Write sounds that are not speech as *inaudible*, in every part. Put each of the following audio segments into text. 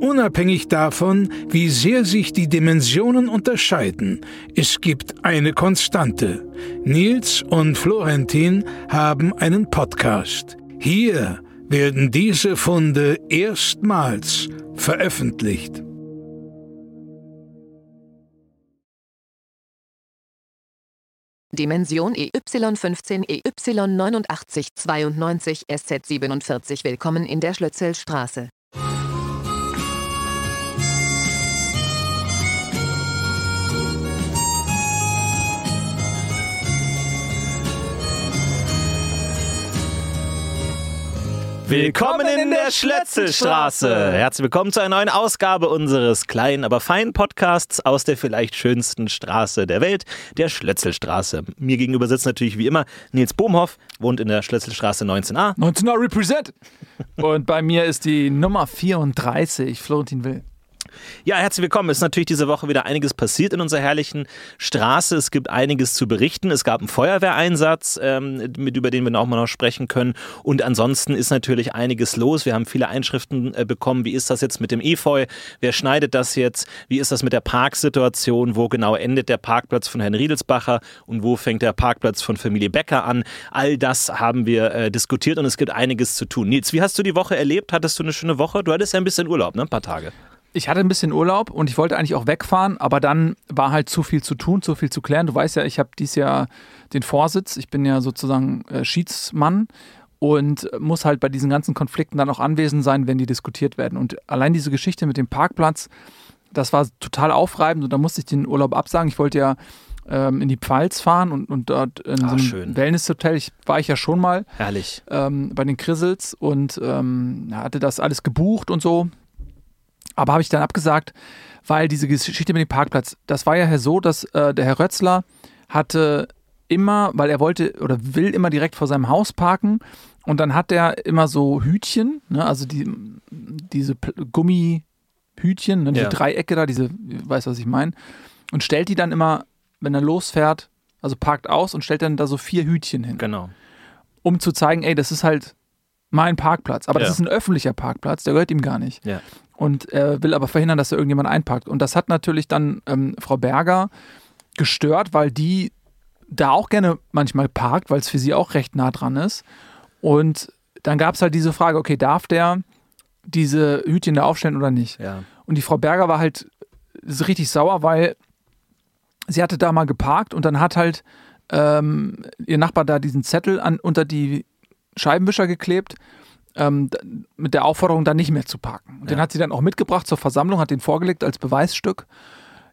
Unabhängig davon, wie sehr sich die Dimensionen unterscheiden, es gibt eine Konstante. Nils und Florentin haben einen Podcast. Hier werden diese Funde erstmals veröffentlicht. Dimension EY15 EY8992 SZ47 Willkommen in der Schlötzelstraße. Willkommen in der Schlötzelstraße. Herzlich willkommen zu einer neuen Ausgabe unseres kleinen, aber feinen Podcasts aus der vielleicht schönsten Straße der Welt, der Schlötzelstraße. Mir gegenüber sitzt natürlich wie immer Nils Bohmhoff, wohnt in der Schlötzelstraße 19a. 19a represent. Und bei mir ist die Nummer 34, Florentin Will. Ja, herzlich willkommen. Es ist natürlich diese Woche wieder einiges passiert in unserer herrlichen Straße. Es gibt einiges zu berichten. Es gab einen Feuerwehreinsatz, ähm, mit, über den wir auch mal noch sprechen können. Und ansonsten ist natürlich einiges los. Wir haben viele Einschriften äh, bekommen. Wie ist das jetzt mit dem Efeu? Wer schneidet das jetzt? Wie ist das mit der Parksituation? Wo genau endet der Parkplatz von Herrn Riedelsbacher und wo fängt der Parkplatz von Familie Becker an? All das haben wir äh, diskutiert und es gibt einiges zu tun. Nils, wie hast du die Woche erlebt? Hattest du eine schöne Woche? Du hattest ja ein bisschen Urlaub, ne? Ein paar Tage ich hatte ein bisschen Urlaub und ich wollte eigentlich auch wegfahren, aber dann war halt zu viel zu tun, zu viel zu klären. Du weißt ja, ich habe dieses Jahr den Vorsitz, ich bin ja sozusagen äh, Schiedsmann und muss halt bei diesen ganzen Konflikten dann auch anwesend sein, wenn die diskutiert werden. Und allein diese Geschichte mit dem Parkplatz, das war total aufreibend und da musste ich den Urlaub absagen. Ich wollte ja ähm, in die Pfalz fahren und, und dort in Ach, so einem Wellnesshotel, ich, war ich ja schon mal. Herrlich. Ähm, bei den Krissels und ähm, hatte das alles gebucht und so. Aber habe ich dann abgesagt, weil diese Geschichte mit dem Parkplatz, das war ja so, dass äh, der Herr Rötzler hatte immer, weil er wollte oder will immer direkt vor seinem Haus parken und dann hat er immer so Hütchen, ne, also die, diese Gummihütchen, ne, diese ja. Dreiecke da, diese, weißt du, was ich meine, und stellt die dann immer, wenn er losfährt, also parkt aus und stellt dann da so vier Hütchen hin. Genau. Um zu zeigen, ey, das ist halt mein Parkplatz. Aber ja. das ist ein öffentlicher Parkplatz, der gehört ihm gar nicht. Ja und äh, will aber verhindern, dass da irgendjemand einparkt. Und das hat natürlich dann ähm, Frau Berger gestört, weil die da auch gerne manchmal parkt, weil es für sie auch recht nah dran ist. Und dann gab es halt diese Frage, okay, darf der diese Hütchen da aufstellen oder nicht? Ja. Und die Frau Berger war halt richtig sauer, weil sie hatte da mal geparkt und dann hat halt ähm, ihr Nachbar da diesen Zettel an, unter die Scheibenwischer geklebt ähm, mit der Aufforderung, da nicht mehr zu parken. Und ja. den hat sie dann auch mitgebracht zur Versammlung, hat den vorgelegt als Beweisstück.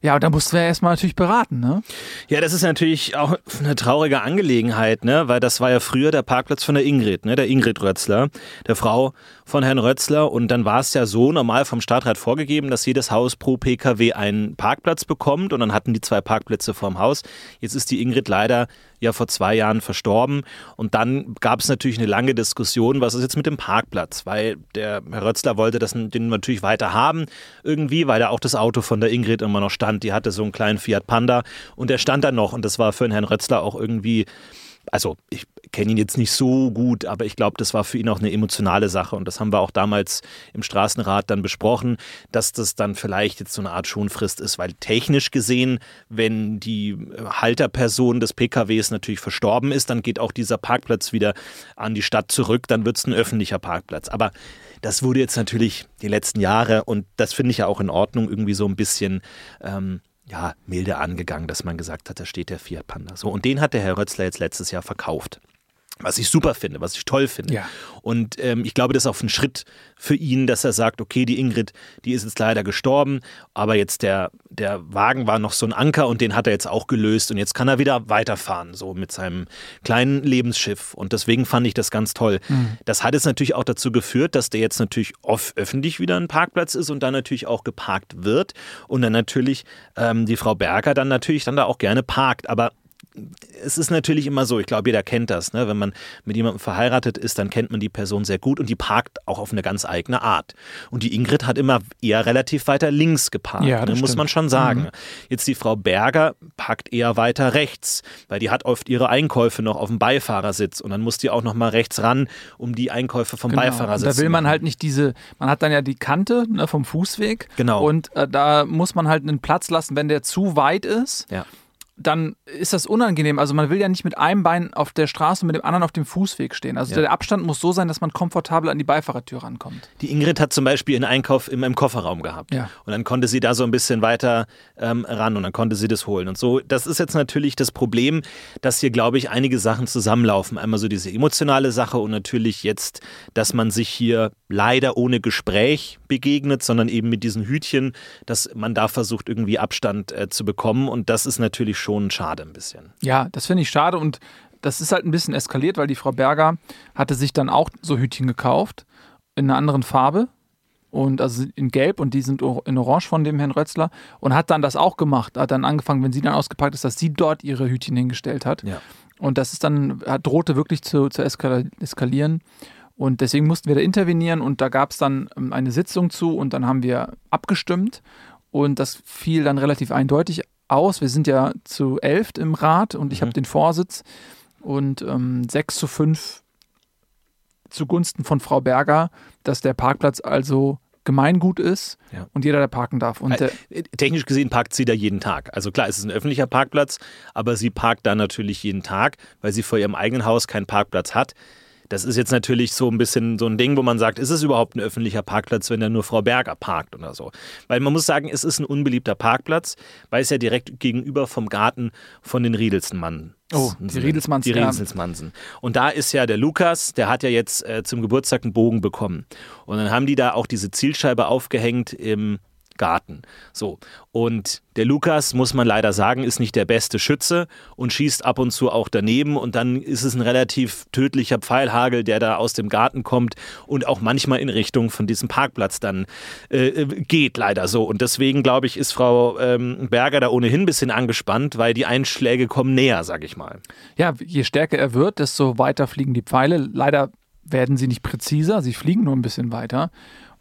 Ja, und da mussten wir erstmal natürlich beraten, ne? Ja, das ist natürlich auch eine traurige Angelegenheit, ne? Weil das war ja früher der Parkplatz von der Ingrid, ne? Der Ingrid Rötzler, der Frau von Herrn Rötzler. Und dann war es ja so normal vom Stadtrat vorgegeben, dass jedes Haus pro PKW einen Parkplatz bekommt. Und dann hatten die zwei Parkplätze vorm Haus. Jetzt ist die Ingrid leider ja vor zwei Jahren verstorben. Und dann gab es natürlich eine lange Diskussion, was ist jetzt mit dem Parkplatz? Weil der Herr Rötzler wollte das, den natürlich weiter haben, irgendwie, weil da auch das Auto von der Ingrid immer noch stand. Die hatte so einen kleinen Fiat Panda und der stand da noch. Und das war für den Herrn Rötzler auch irgendwie also ich kenne ihn jetzt nicht so gut, aber ich glaube, das war für ihn auch eine emotionale Sache und das haben wir auch damals im Straßenrat dann besprochen, dass das dann vielleicht jetzt so eine Art Schonfrist ist, weil technisch gesehen, wenn die Halterperson des PKWs natürlich verstorben ist, dann geht auch dieser Parkplatz wieder an die Stadt zurück, dann wird es ein öffentlicher Parkplatz. Aber das wurde jetzt natürlich die letzten Jahre und das finde ich ja auch in Ordnung, irgendwie so ein bisschen ähm, ja, milde angegangen, dass man gesagt hat, da steht der Fiat Panda. So, und den hat der Herr Rötzler jetzt letztes Jahr verkauft. Was ich super finde, was ich toll finde. Ja. Und ähm, ich glaube, das ist auch ein Schritt für ihn, dass er sagt, okay, die Ingrid, die ist jetzt leider gestorben, aber jetzt der, der Wagen war noch so ein Anker und den hat er jetzt auch gelöst und jetzt kann er wieder weiterfahren, so mit seinem kleinen Lebensschiff. Und deswegen fand ich das ganz toll. Mhm. Das hat jetzt natürlich auch dazu geführt, dass der jetzt natürlich off öffentlich wieder ein Parkplatz ist und dann natürlich auch geparkt wird und dann natürlich ähm, die Frau Berger dann natürlich dann da auch gerne parkt. Aber es ist natürlich immer so, ich glaube, jeder kennt das. Ne? Wenn man mit jemandem verheiratet ist, dann kennt man die Person sehr gut und die parkt auch auf eine ganz eigene Art. Und die Ingrid hat immer eher relativ weiter links geparkt, Ja, das ne? muss man schon sagen. Mhm. Jetzt die Frau Berger parkt eher weiter rechts, weil die hat oft ihre Einkäufe noch auf dem Beifahrersitz und dann muss die auch noch mal rechts ran, um die Einkäufe vom Genau. Beifahrersitz Und da will man halt nicht diese, man hat dann ja die Kante ne, vom Fußweg. Genau. Und äh, da muss man halt einen Platz lassen, wenn der zu weit ist. Ja. Dann ist das unangenehm. Also man will ja nicht mit einem Bein auf der Straße und mit dem anderen auf dem Fußweg stehen. Also Ja. der Abstand muss so sein, dass man komfortabel an die Beifahrertür rankommt. Die Ingrid hat zum Beispiel einen Einkauf in meinem Kofferraum gehabt. Ja. Und dann konnte sie da so ein bisschen weiter ähm, ran und dann konnte sie das holen. Und so, das ist jetzt natürlich das Problem, dass hier, glaube ich, einige Sachen zusammenlaufen. Einmal so diese emotionale Sache und natürlich jetzt, dass man sich hier leider ohne Gespräch begegnet, sondern eben mit diesen Hütchen, dass man da versucht, irgendwie Abstand äh, zu bekommen. Und das ist natürlich schon schade ein bisschen. Ja, das finde ich schade und das ist halt ein bisschen eskaliert, weil die Frau Berger hatte sich dann auch so Hütchen gekauft in einer anderen Farbe und also in Gelb und die sind in Orange von dem Herrn Rötzler und hat dann das auch gemacht, hat dann angefangen, wenn sie dann ausgepackt ist, dass sie dort ihre Hütchen hingestellt hat Ja. und das ist dann drohte wirklich zu, zu eskalieren und deswegen mussten wir da intervenieren und da gab es dann ähm, eine Sitzung zu und dann haben wir abgestimmt und das fiel dann relativ eindeutig aus. Wir sind ja zu elf im Rat und ich Mhm. habe den Vorsitz und ähm, 6 zu 5 zugunsten von Frau Berger, dass der Parkplatz also Gemeingut ist Ja. und jeder da parken darf. Und der, Äh, Technisch gesehen parkt sie da jeden Tag. Also klar, es ist ein öffentlicher Parkplatz, aber sie parkt da natürlich jeden Tag, weil sie vor ihrem eigenen Haus keinen Parkplatz hat. Das ist jetzt natürlich so ein bisschen so ein Ding, wo man sagt, ist es überhaupt ein öffentlicher Parkplatz, wenn da nur Frau Berger parkt oder so? Weil man muss sagen, es ist ein unbeliebter Parkplatz, weil es ja direkt gegenüber vom Garten von den Riedelsmann. Oh, die Riedelsmanns, Die ja. Riedelsmansen. Und da ist ja der Lukas, der hat ja jetzt äh, zum Geburtstag einen Bogen bekommen. Und dann haben die da auch diese Zielscheibe aufgehängt im Garten. So. Und der Lukas, muss man leider sagen, ist nicht der beste Schütze und schießt ab und zu auch daneben. Und dann ist es ein relativ tödlicher Pfeilhagel, der da aus dem Garten kommt und auch manchmal in Richtung von diesem Parkplatz dann äh, geht, leider so. Und deswegen, glaube ich, ist Frau ähm, Berger da ohnehin ein bisschen angespannt, weil die Einschläge kommen näher, sag ich mal. ja, je stärker er wird, desto weiter fliegen die Pfeile. Leider werden sie nicht präziser, sie fliegen nur ein bisschen weiter.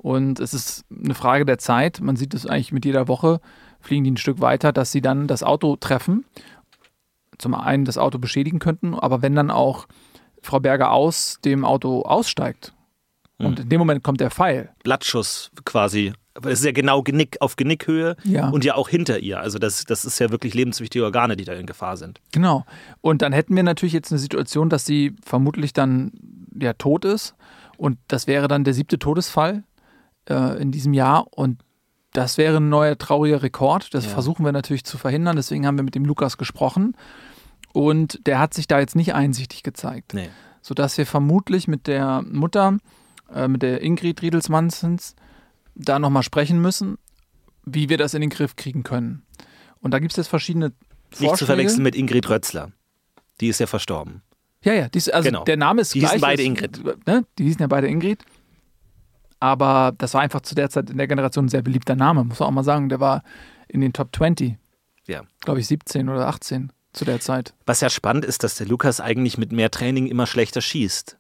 Und es ist eine Frage der Zeit. Man sieht es eigentlich mit jeder Woche, fliegen die ein Stück weiter, dass sie dann das Auto treffen. Zum einen das Auto beschädigen könnten, aber wenn dann auch Frau Berger aus dem Auto aussteigt und in dem Moment kommt der Pfeil, Blattschuss quasi. Es ist ja genau Genick auf Genickhöhe Ja. und ja auch hinter ihr. Also das, das ist ja wirklich lebenswichtige Organe, die da in Gefahr sind. Genau. Und dann hätten wir natürlich jetzt eine Situation, dass sie vermutlich dann ja tot ist. Und das wäre dann der siebte Todesfall äh, in diesem Jahr. Und das wäre ein neuer trauriger Rekord. Das Ja. versuchen wir natürlich zu verhindern. Deswegen haben wir mit dem Lukas gesprochen. Und der hat sich da jetzt nicht einsichtig gezeigt. Nee. Sodass wir vermutlich mit der Mutter, äh, mit der Ingrid Riedelsmannsens, da nochmal sprechen müssen, wie wir das in den Griff kriegen können. Und da gibt es jetzt verschiedene Vorschläge. Nicht zu verwechseln mit Ingrid Rötzler. Die ist ja verstorben. Ja, ja, dies, also Genau. der Name ist Die gleich. hießen beide Ingrid. Ne? Die hießen ja beide Ingrid. Aber das war einfach zu der Zeit in der Generation ein sehr beliebter Name, muss man auch mal sagen. Der war in den Top 20, Ja. glaube ich, 17 oder 18 zu der Zeit. Was ja spannend ist, dass der Lukas eigentlich mit mehr Training immer schlechter schießt.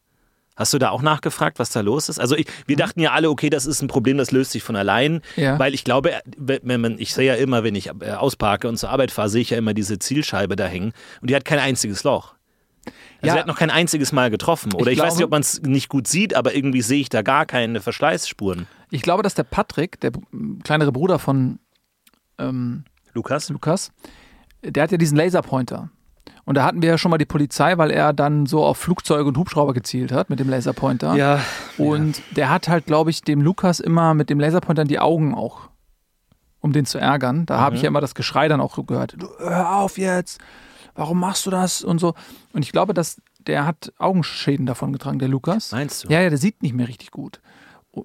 Hast du da auch nachgefragt, was da los ist? Also ich, wir dachten ja alle, okay, das ist ein Problem, das löst sich von allein. Ja. Weil ich glaube, wenn man, ich sehe ja immer, wenn ich äh, ausparke und zur Arbeit fahre, sehe ich ja immer diese Zielscheibe da hängen und die hat kein einziges Loch. Also Ja. er hat noch kein einziges Mal getroffen. Oder ich, Ich weiß nicht, ob man es nicht gut sieht, aber irgendwie sehe ich da gar keine Verschleißspuren. Ich glaube, dass der Patrick, der kleinere Bruder von ähm, Lukas? Lukas, der hat ja diesen Laserpointer. Und da hatten wir ja schon mal die Polizei, weil er dann so auf Flugzeuge und Hubschrauber gezielt hat mit dem Laserpointer. Ja. Und der hat halt, glaube ich, dem Lukas immer mit dem Laserpointer in die Augen auch, um den zu ärgern. Da habe ich ja immer das Geschrei dann auch so gehört. Du, hör auf jetzt, warum machst du das und so. Und ich glaube, dass der hat Augenschäden davon getragen, der Lukas. Meinst du? Ja, ja, der sieht nicht mehr richtig gut.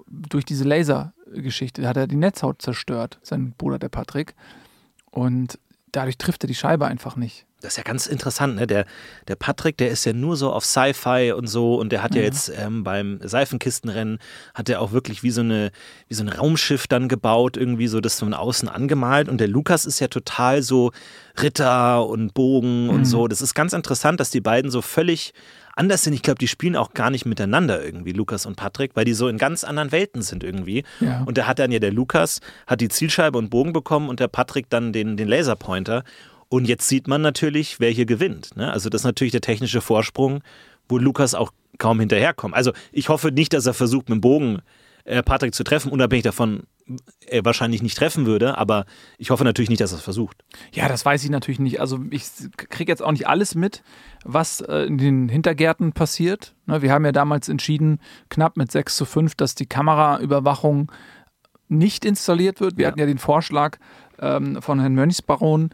Durch diese Lasergeschichte hat er die Netzhaut zerstört, sein Bruder, der Patrick. Und dadurch trifft er die Scheibe einfach nicht. Das ist ja ganz interessant, ne? Der, der Patrick, der ist ja nur so auf Sci-Fi und so und der hat ja, ja jetzt ähm, beim Seifenkistenrennen hat er auch wirklich wie so eine wie so ein Raumschiff dann gebaut, irgendwie so das von außen angemalt und der Lukas ist ja total so Ritter und Bogen mhm. und so. Das ist ganz interessant, dass die beiden so völlig anders sind. Ich glaube, die spielen auch gar nicht miteinander irgendwie, Lukas und Patrick, weil die so in ganz anderen Welten sind irgendwie. Ja. Und da hat dann ja der Lukas, hat die Zielscheibe und Bogen bekommen und der Patrick dann den, den Laserpointer. Und jetzt sieht man natürlich, wer hier gewinnt. Ne? Also das ist natürlich der technische Vorsprung, wo Lukas auch kaum hinterherkommt. Also ich hoffe nicht, dass er versucht, mit dem Bogen äh, Patrick zu treffen, unabhängig davon, er wahrscheinlich nicht treffen würde, aber ich hoffe natürlich nicht, dass er es versucht. Ja, das weiß ich natürlich nicht. Also ich kriege jetzt auch nicht alles mit, was äh, in den Hintergärten passiert. Ne, wir haben ja damals entschieden, knapp mit 6 zu 5, dass die Kameraüberwachung nicht installiert wird. Wir ja. hatten ja den Vorschlag ähm, von Herrn Mönchsbaron,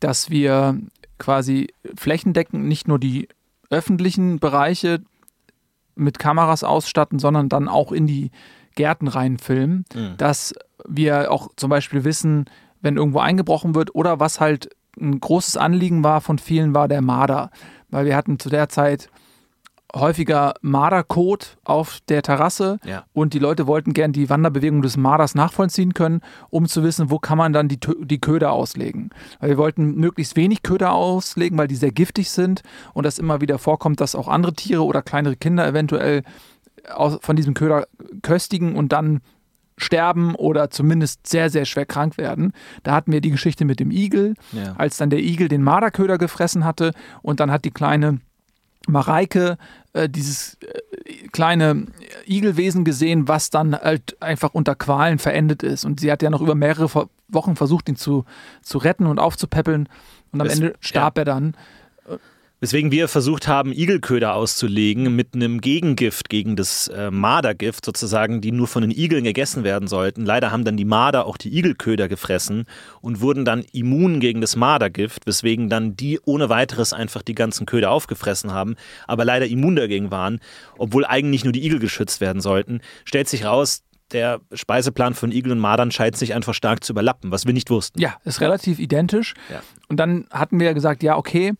dass wir quasi flächendeckend nicht nur die öffentlichen Bereiche mit Kameras ausstatten, sondern dann auch in die Gärten reinfilmen, mhm. dass wir auch zum Beispiel wissen, wenn irgendwo eingebrochen wird oder was halt ein großes Anliegen war von vielen, war der Marder. Weil wir hatten zu der Zeit häufiger Marderkot auf der Terrasse ja. und die Leute wollten gern die Wanderbewegung des Marders nachvollziehen können, um zu wissen, wo kann man dann die, die Köder auslegen. Weil wir wollten möglichst wenig Köder auslegen, weil die sehr giftig sind und das immer wieder vorkommt, dass auch andere Tiere oder kleinere Kinder eventuell von diesem Köder köstigen und dann sterben oder zumindest sehr, sehr schwer krank werden. Da hatten wir die Geschichte mit dem Igel, ja. als dann der Igel den Marderköder gefressen hatte und dann hat die kleine Mareike äh, dieses äh, kleine Igelwesen gesehen, was dann halt einfach unter Qualen verendet ist. Und sie hat ja noch über mehrere Wochen versucht, ihn zu, zu retten und aufzupäppeln. Und am es, Ende starb ja. er dann. Weswegen wir versucht haben, Igelköder auszulegen mit einem Gegengift gegen das äh, Mardergift sozusagen, die nur von den Igeln gegessen werden sollten. Leider haben dann die Marder auch die Igelköder gefressen und wurden dann immun gegen das Mardergift, weswegen dann die ohne weiteres einfach die ganzen Köder aufgefressen haben, aber leider immun dagegen waren, obwohl eigentlich nur die Igel geschützt werden sollten. Stellt sich raus, der Speiseplan von Igel und Madern scheint sich einfach stark zu überlappen, was wir nicht wussten. Ja, ist relativ identisch. Ja. Und dann hatten wir ja gesagt, ja, okay,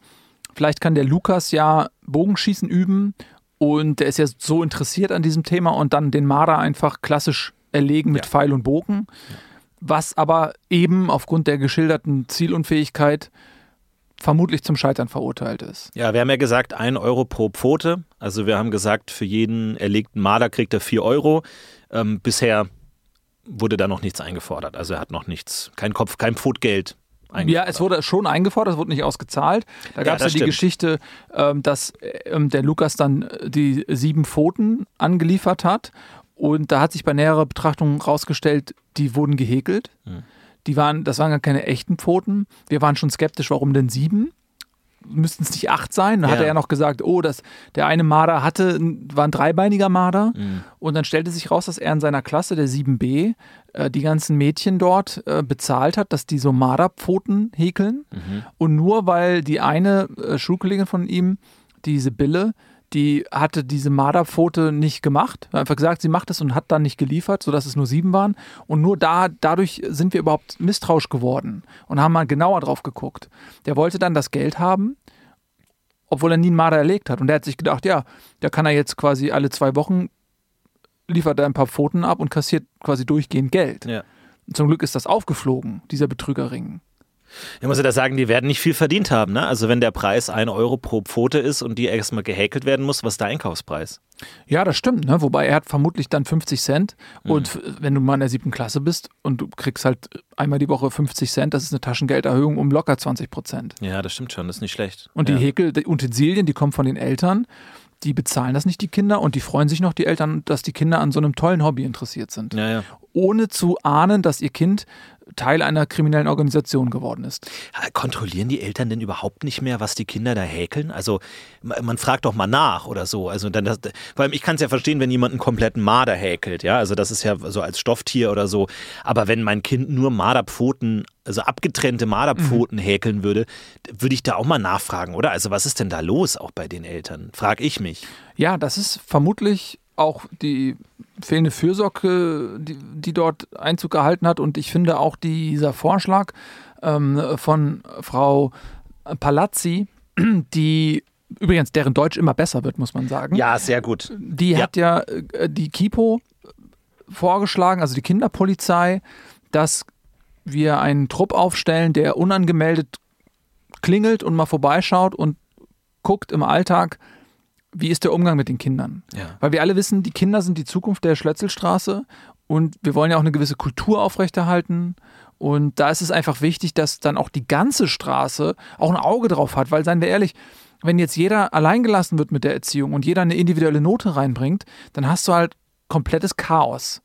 Vielleicht kann der Lukas ja Bogenschießen üben und der ist ja so interessiert an diesem Thema und dann den Marder einfach klassisch erlegen mit ja. Pfeil und Bogen. Was aber eben aufgrund der geschilderten Zielunfähigkeit vermutlich zum Scheitern verurteilt ist. Ja, wir haben ja gesagt, ein Euro pro Pfote. Also wir haben gesagt, für jeden erlegten Marder kriegt er vier Euro. Ähm, bisher wurde da noch nichts eingefordert. Also er hat noch nichts, kein Kopf, kein Pfotgeld ja, es wurde schon eingefordert, es wurde nicht ausgezahlt. Da gab es ja, ja die Geschichte, ähm, dass ähm, der Lukas dann äh, die sieben Pfoten angeliefert hat. Und da hat sich bei näherer Betrachtung rausgestellt, die wurden gehäkelt. Mhm. Die waren, das waren gar keine echten Pfoten. Wir waren schon skeptisch, warum denn sieben? Müssten es nicht acht sein. Dann ja. hat er ja noch gesagt, oh, das, der eine Marder hatte, war ein dreibeiniger Marder. Mhm. Und dann stellte sich raus, dass er in seiner Klasse, der 7b, äh, die ganzen Mädchen dort äh, bezahlt hat, dass die so Marderpfoten häkeln. Mhm. Und nur weil die eine äh, Schulkollegin von ihm, diese Bille, die hatte diese Marderpfote nicht gemacht. Hat einfach gesagt, sie macht es und hat dann nicht geliefert, sodass es nur sieben waren. Und nur da, dadurch sind wir überhaupt misstrauisch geworden und haben mal genauer drauf geguckt. Der wollte dann das Geld haben, obwohl er nie einen Marder erlegt hat. Und der hat sich gedacht, ja, da kann er jetzt quasi alle zwei Wochen liefert er ein paar Pfoten ab und kassiert quasi durchgehend Geld. Ja. Zum Glück ist das aufgeflogen, dieser Betrügerring. Ich muss ja da sagen, die werden nicht viel verdient haben. Ne? Also wenn der Preis 1 Euro pro Pfote ist und die erstmal gehäkelt werden muss, was ist der Einkaufspreis? Ja, das stimmt. Ne? Wobei er hat vermutlich dann 50 Cent. Mhm. Und wenn du mal in der siebten Klasse bist und du kriegst halt einmal die Woche 50 Cent, das ist eine Taschengelderhöhung um locker 20 Prozent. Ja, das stimmt schon. Das ist nicht schlecht. Und ja. die Häkel, die Utensilien, die kommen von den Eltern die bezahlen das nicht, die Kinder, und die freuen sich noch, die Eltern, dass die Kinder an so einem tollen Hobby interessiert sind. Ja, ja. Ohne zu ahnen, dass ihr Kind Teil einer kriminellen Organisation geworden ist. Kontrollieren die Eltern denn überhaupt nicht mehr, was die Kinder da häkeln? Also man fragt doch mal nach oder so. Also dann das, vor allem ich kann es ja verstehen, wenn jemand einen kompletten Marder häkelt, ja, also das ist ja so als Stofftier oder so. Aber wenn mein Kind nur Marderpfoten, also abgetrennte Marderpfoten mhm. häkeln würde, würde ich da auch mal nachfragen, oder? Also was ist denn da los auch bei den Eltern? Frag ich mich. Ja, das ist vermutlich auch die fehlende Fürsorge, die, die dort Einzug gehalten hat. Und ich finde auch dieser Vorschlag ähm, von Frau Palazzi, *clears throat* die übrigens deren Deutsch immer besser wird, muss man sagen. Ja, sehr gut. Die ja. hat ja äh, die Kipo vorgeschlagen, also die Kinderpolizei, dass wir einen Trupp aufstellen, der unangemeldet klingelt und mal vorbeischaut und guckt im Alltag, wie ist der Umgang mit den Kindern? Ja. Weil wir alle wissen, die Kinder sind die Zukunft der Schlötzelstraße und wir wollen ja auch eine gewisse Kultur aufrechterhalten. Und da ist es einfach wichtig, dass dann auch die ganze Straße auch ein Auge drauf hat, weil, seien wir ehrlich, wenn jetzt jeder alleingelassen wird mit der Erziehung und jeder eine individuelle Note reinbringt, dann hast du halt komplettes Chaos.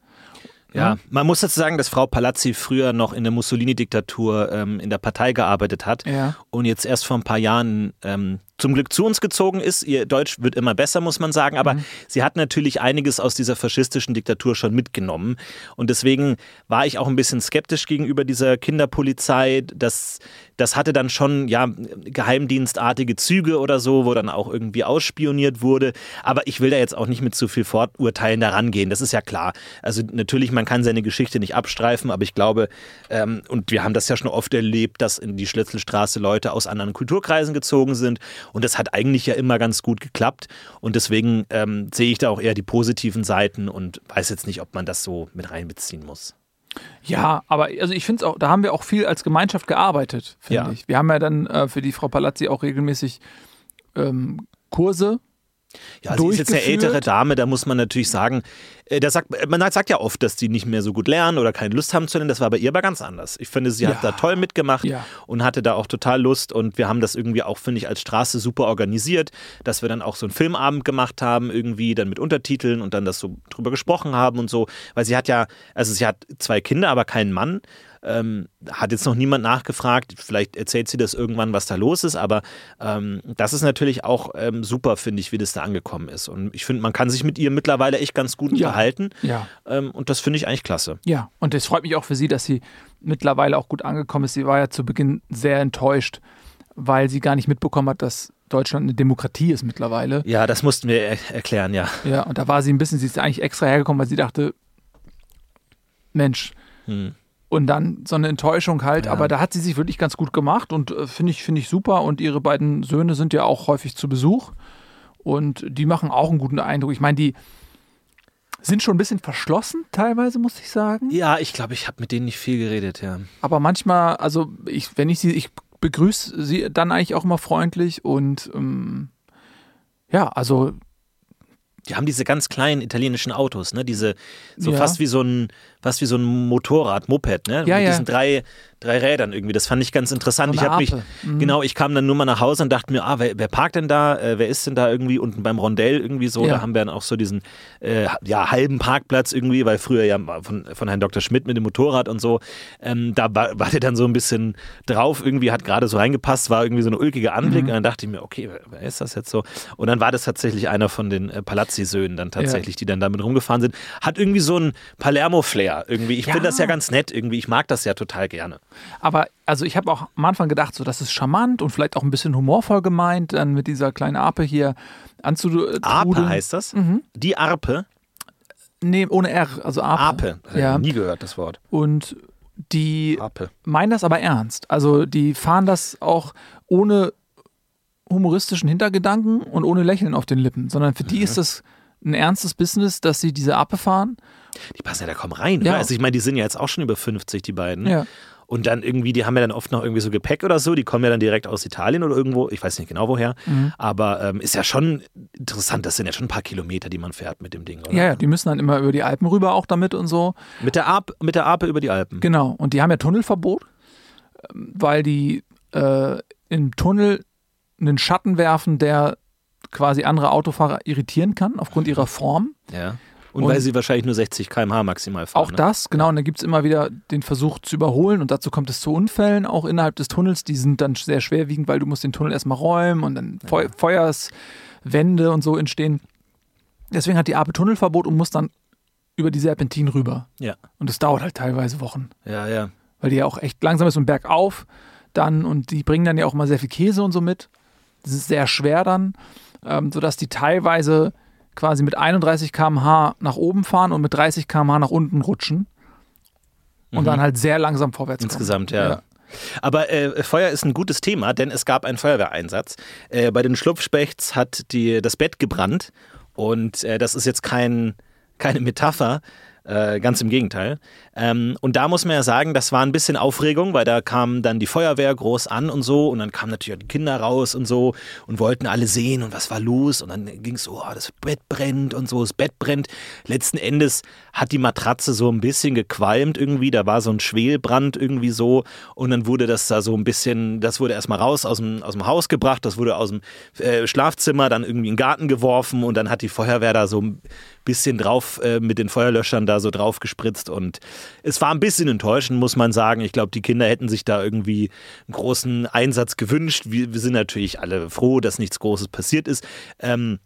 Ja, man muss dazu sagen, dass Frau Palazzi früher noch in der Mussolini-Diktatur ähm, in der Partei gearbeitet hat ja. und jetzt erst vor ein paar Jahren ähm, zum Glück zu uns gezogen ist. Ihr Deutsch wird immer besser, muss man sagen, aber mhm. sie hat natürlich einiges aus dieser faschistischen Diktatur schon mitgenommen. Und deswegen war ich auch ein bisschen skeptisch gegenüber dieser Kinderpolizei. Das, das hatte dann schon ja, geheimdienstartige Züge oder so, wo dann auch irgendwie ausspioniert wurde. Aber ich will da jetzt auch nicht mit zu viel Vorurteilen daran gehen. Das ist ja klar. Also natürlich, man kann seine Geschichte nicht abstreifen, aber ich glaube, ähm, und wir haben das ja schon oft erlebt, dass in die Schlitzelstraße Leute aus anderen Kulturkreisen gezogen sind und das hat eigentlich ja immer ganz gut geklappt. Und deswegen ähm, sehe ich da auch eher die positiven Seiten und weiß jetzt nicht, ob man das so mit reinbeziehen muss. Ja, aber also ich finde es auch, da haben wir auch viel als Gemeinschaft gearbeitet, finde ja. ich. Wir haben ja dann äh, für die Frau Palazzi auch regelmäßig ähm, Kurse ja, sie ist jetzt eine ältere Dame, da muss man natürlich sagen, äh, da sagt, man sagt ja oft, dass die nicht mehr so gut lernen oder keine Lust haben zu lernen. Das war bei ihr aber ganz anders. Ich finde, sie ja. hat da toll mitgemacht ja. und hatte da auch total Lust. Und wir haben das irgendwie auch, finde ich, als Straße super organisiert, dass wir dann auch so einen Filmabend gemacht haben, irgendwie dann mit Untertiteln und dann das so drüber gesprochen haben und so. Weil sie hat ja, also sie hat zwei Kinder, aber keinen Mann. Ähm, hat jetzt noch niemand nachgefragt. Vielleicht erzählt sie das irgendwann, was da los ist. Aber ähm, das ist natürlich auch ähm, super, finde ich, wie das da angekommen ist. Und ich finde, man kann sich mit ihr mittlerweile echt ganz gut ja. unterhalten. Ja. Ähm, und das finde ich eigentlich klasse. Ja, und es freut mich auch für sie, dass sie mittlerweile auch gut angekommen ist. Sie war ja zu Beginn sehr enttäuscht, weil sie gar nicht mitbekommen hat, dass Deutschland eine Demokratie ist mittlerweile. Ja, das mussten wir er erklären, ja. Ja, und da war sie ein bisschen, sie ist eigentlich extra hergekommen, weil sie dachte, Mensch, hm und dann so eine Enttäuschung halt. Ja. Aber da hat sie sich wirklich ganz gut gemacht und äh, finde ich, find ich super. Und ihre beiden Söhne sind ja auch häufig zu Besuch und die machen auch einen guten Eindruck. Ich meine, die sind schon ein bisschen verschlossen teilweise, muss ich sagen. Ja, ich glaube, ich habe mit denen nicht viel geredet, ja. Aber manchmal, also ich, wenn ich sie, ich begrüße sie dann eigentlich auch immer freundlich und ähm, ja, also die haben diese ganz kleinen italienischen Autos, ne? Diese so ja. fast wie so ein fast wie so ein Motorrad, Moped, ne? Ja, Mit ja. diesen drei, drei Rädern irgendwie. Das fand ich ganz interessant. So ich habe mich, mhm. genau, ich kam dann nur mal nach Hause und dachte mir, ah, wer, wer parkt denn da? Äh, wer ist denn da irgendwie unten beim Rondell irgendwie so? Ja. Da haben wir dann auch so diesen äh, ja, halben Parkplatz irgendwie, weil früher ja von, von Herrn Dr. Schmidt mit dem Motorrad und so, ähm, da war, war der dann so ein bisschen drauf, irgendwie hat gerade so reingepasst, war irgendwie so ein ulkiger Anblick mhm. und dann dachte ich mir, okay, wer, wer, ist das jetzt so? Und dann war das tatsächlich einer von den äh, Palazzi-Söhnen dann tatsächlich, ja. die dann damit rumgefahren sind. Hat irgendwie so ein Palermo-Flair irgendwie. Ich ja. finde das ja ganz nett irgendwie. Ich mag das ja total gerne. Aber also ich habe auch am Anfang gedacht, so das ist charmant und vielleicht auch ein bisschen humorvoll gemeint, dann mit dieser kleinen Ape hier anzutrudeln. Ape heißt das? Mhm. Die Arpe? Nee, ohne R, also Ape. Ape, ja. nie gehört das Wort. Und die Ape. meinen das aber ernst. Also die fahren das auch ohne humoristischen Hintergedanken und ohne Lächeln auf den Lippen, sondern für die mhm. ist das ein ernstes Business, dass sie diese Ape fahren die passen ja da kaum rein. Ja. Also ich meine, die sind ja jetzt auch schon über 50, die beiden. Ja. Und dann irgendwie, die haben ja dann oft noch irgendwie so Gepäck oder so, die kommen ja dann direkt aus Italien oder irgendwo, ich weiß nicht genau woher. Mhm. Aber ähm, ist ja schon interessant, das sind ja schon ein paar Kilometer, die man fährt mit dem Ding, oder? Ja, ja, die müssen dann immer über die Alpen rüber auch damit und so. Mit der, Arp, mit der Ape über die Alpen. Genau, und die haben ja Tunnelverbot, weil die äh, im Tunnel einen Schatten werfen, der quasi andere Autofahrer irritieren kann aufgrund ihrer Form. Ja. Und, weil sie wahrscheinlich nur 60 km/h maximal fahren. Auch das, genau. Und dann gibt es immer wieder den Versuch zu überholen und dazu kommt es zu Unfällen, auch innerhalb des Tunnels. Die sind dann sehr schwerwiegend, weil du musst den Tunnel erstmal räumen und dann Feu Feuerswände und so entstehen. Deswegen hat die Ape Tunnelverbot und muss dann über die Serpentin rüber. Ja. Und das dauert halt teilweise Wochen. Ja, ja. Weil die ja auch echt langsam ist und bergauf dann und die bringen dann ja auch immer sehr viel Käse und so mit. Das ist sehr schwer dann, ähm, sodass die teilweise quasi mit 31 km/h nach oben fahren und mit 30 km/h nach unten rutschen und Mhm. dann halt sehr langsam vorwärts kommen. Insgesamt, ja. Aber äh, Feuer ist ein gutes Thema, denn es gab einen Feuerwehreinsatz. Äh, bei den Schlupfspechts hat die, das Bett gebrannt und äh, das ist jetzt kein, keine Metapher. Äh, ganz im Gegenteil. Ähm, und da muss man ja sagen, das war ein bisschen Aufregung, weil da kam dann die Feuerwehr groß an und so und dann kamen natürlich auch die Kinder raus und so und wollten alle sehen und was war los und dann ging es so, oh, das Bett brennt und so, das Bett brennt. Letzten Endes hat die Matratze so ein bisschen gequalmt irgendwie, da war so ein Schwelbrand irgendwie so und dann wurde das da so ein bisschen, das wurde erstmal raus aus dem, aus dem Haus gebracht, das wurde aus dem äh, Schlafzimmer dann irgendwie in den Garten geworfen und dann hat die Feuerwehr da so ein bisschen drauf äh, mit den Feuerlöschern da so drauf gespritzt und es war ein bisschen enttäuschend, muss man sagen. Ich glaube, die Kinder hätten sich da irgendwie einen großen Einsatz gewünscht. Wir, wir sind natürlich alle froh, dass nichts Großes passiert ist. Ähm,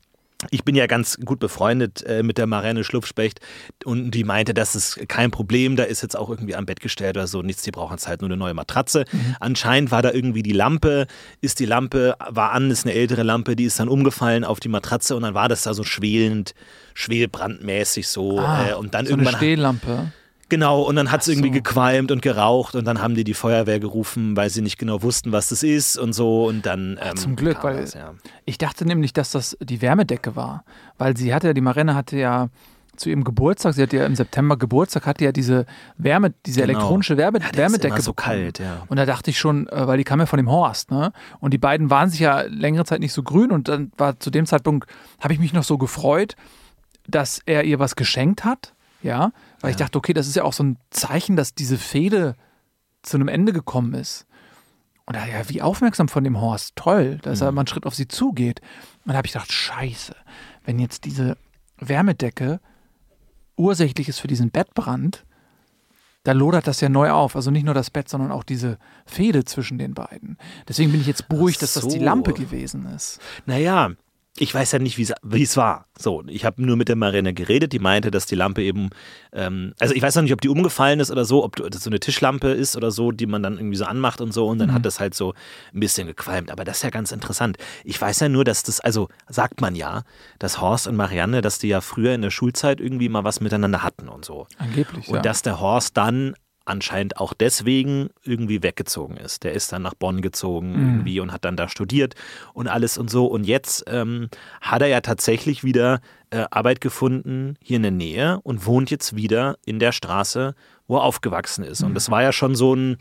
ich bin ja ganz gut befreundet äh, mit der Marenne Schlupfspecht und die meinte, das ist kein Problem, da ist jetzt auch irgendwie am Bett gestellt oder so, nichts, die brauchen jetzt halt nur eine neue Matratze. Anscheinend war da irgendwie die Lampe, ist die Lampe, war an, ist eine ältere Lampe, die ist dann umgefallen auf die Matratze und dann war das da so schwelend, schwelbrandmäßig so Ah, äh, und dann so eine irgendwann Stehlampe. Genau, und dann hat es Ach irgendwie so. gequalmt und geraucht und dann haben die die Feuerwehr gerufen, weil sie nicht genau wussten, was das ist und so und dann. Ähm, zum Glück, weil- das, ja. Ich dachte nämlich, dass das die Wärmedecke war, weil sie hatte ja, die Marenne hatte ja zu ihrem Geburtstag, sie hatte ja im September Geburtstag, hatte ja diese Wärme, diese Genau. elektronische Wärme, Ja, Wärmedecke so kalt, ja. Und da dachte ich schon, äh, weil die kam ja von dem Horst, ne? Und die beiden waren sich ja längere Zeit nicht so grün und dann war zu dem Zeitpunkt, habe ich mich noch so gefreut, dass er ihr was geschenkt hat, ja, weil ich dachte, okay, das ist ja auch so ein Zeichen, dass diese Fehde zu einem Ende gekommen ist. Und da, ja, wie aufmerksam von dem Horst, toll, dass Mhm. er mal einen Schritt auf sie zugeht. Und dann habe ich gedacht, scheiße, wenn jetzt diese Wärmedecke ursächlich ist für diesen Bettbrand, da lodert das ja neu auf. Also nicht nur das Bett, sondern auch diese Fehde zwischen den beiden. Deswegen bin ich jetzt beruhigt, dass das die so. Lampe gewesen ist. Naja, ich weiß ja nicht, wie es- war. So, ich habe nur mit der Marine geredet, die meinte, dass die Lampe eben, ähm, also ich weiß noch nicht, ob die umgefallen ist oder so, ob das so eine Tischlampe ist oder so, die man dann irgendwie so anmacht und so und dann hat das halt so ein bisschen gequalmt. Aber das ist ja ganz interessant. Ich weiß ja nur, dass das, also sagt man ja, dass Horst und Marianne, dass die ja früher in der Schulzeit irgendwie mal was miteinander hatten und so. Angeblich, Und ja. dass der Horst dann anscheinend auch deswegen irgendwie weggezogen ist. Der ist dann nach Bonn gezogen Mhm. irgendwie und hat dann da studiert und alles und so. Und jetzt ähm, hat er ja tatsächlich wieder äh, Arbeit gefunden hier in der Nähe und wohnt jetzt wieder in der Straße, wo er aufgewachsen ist. Mhm. Und das war ja schon so ein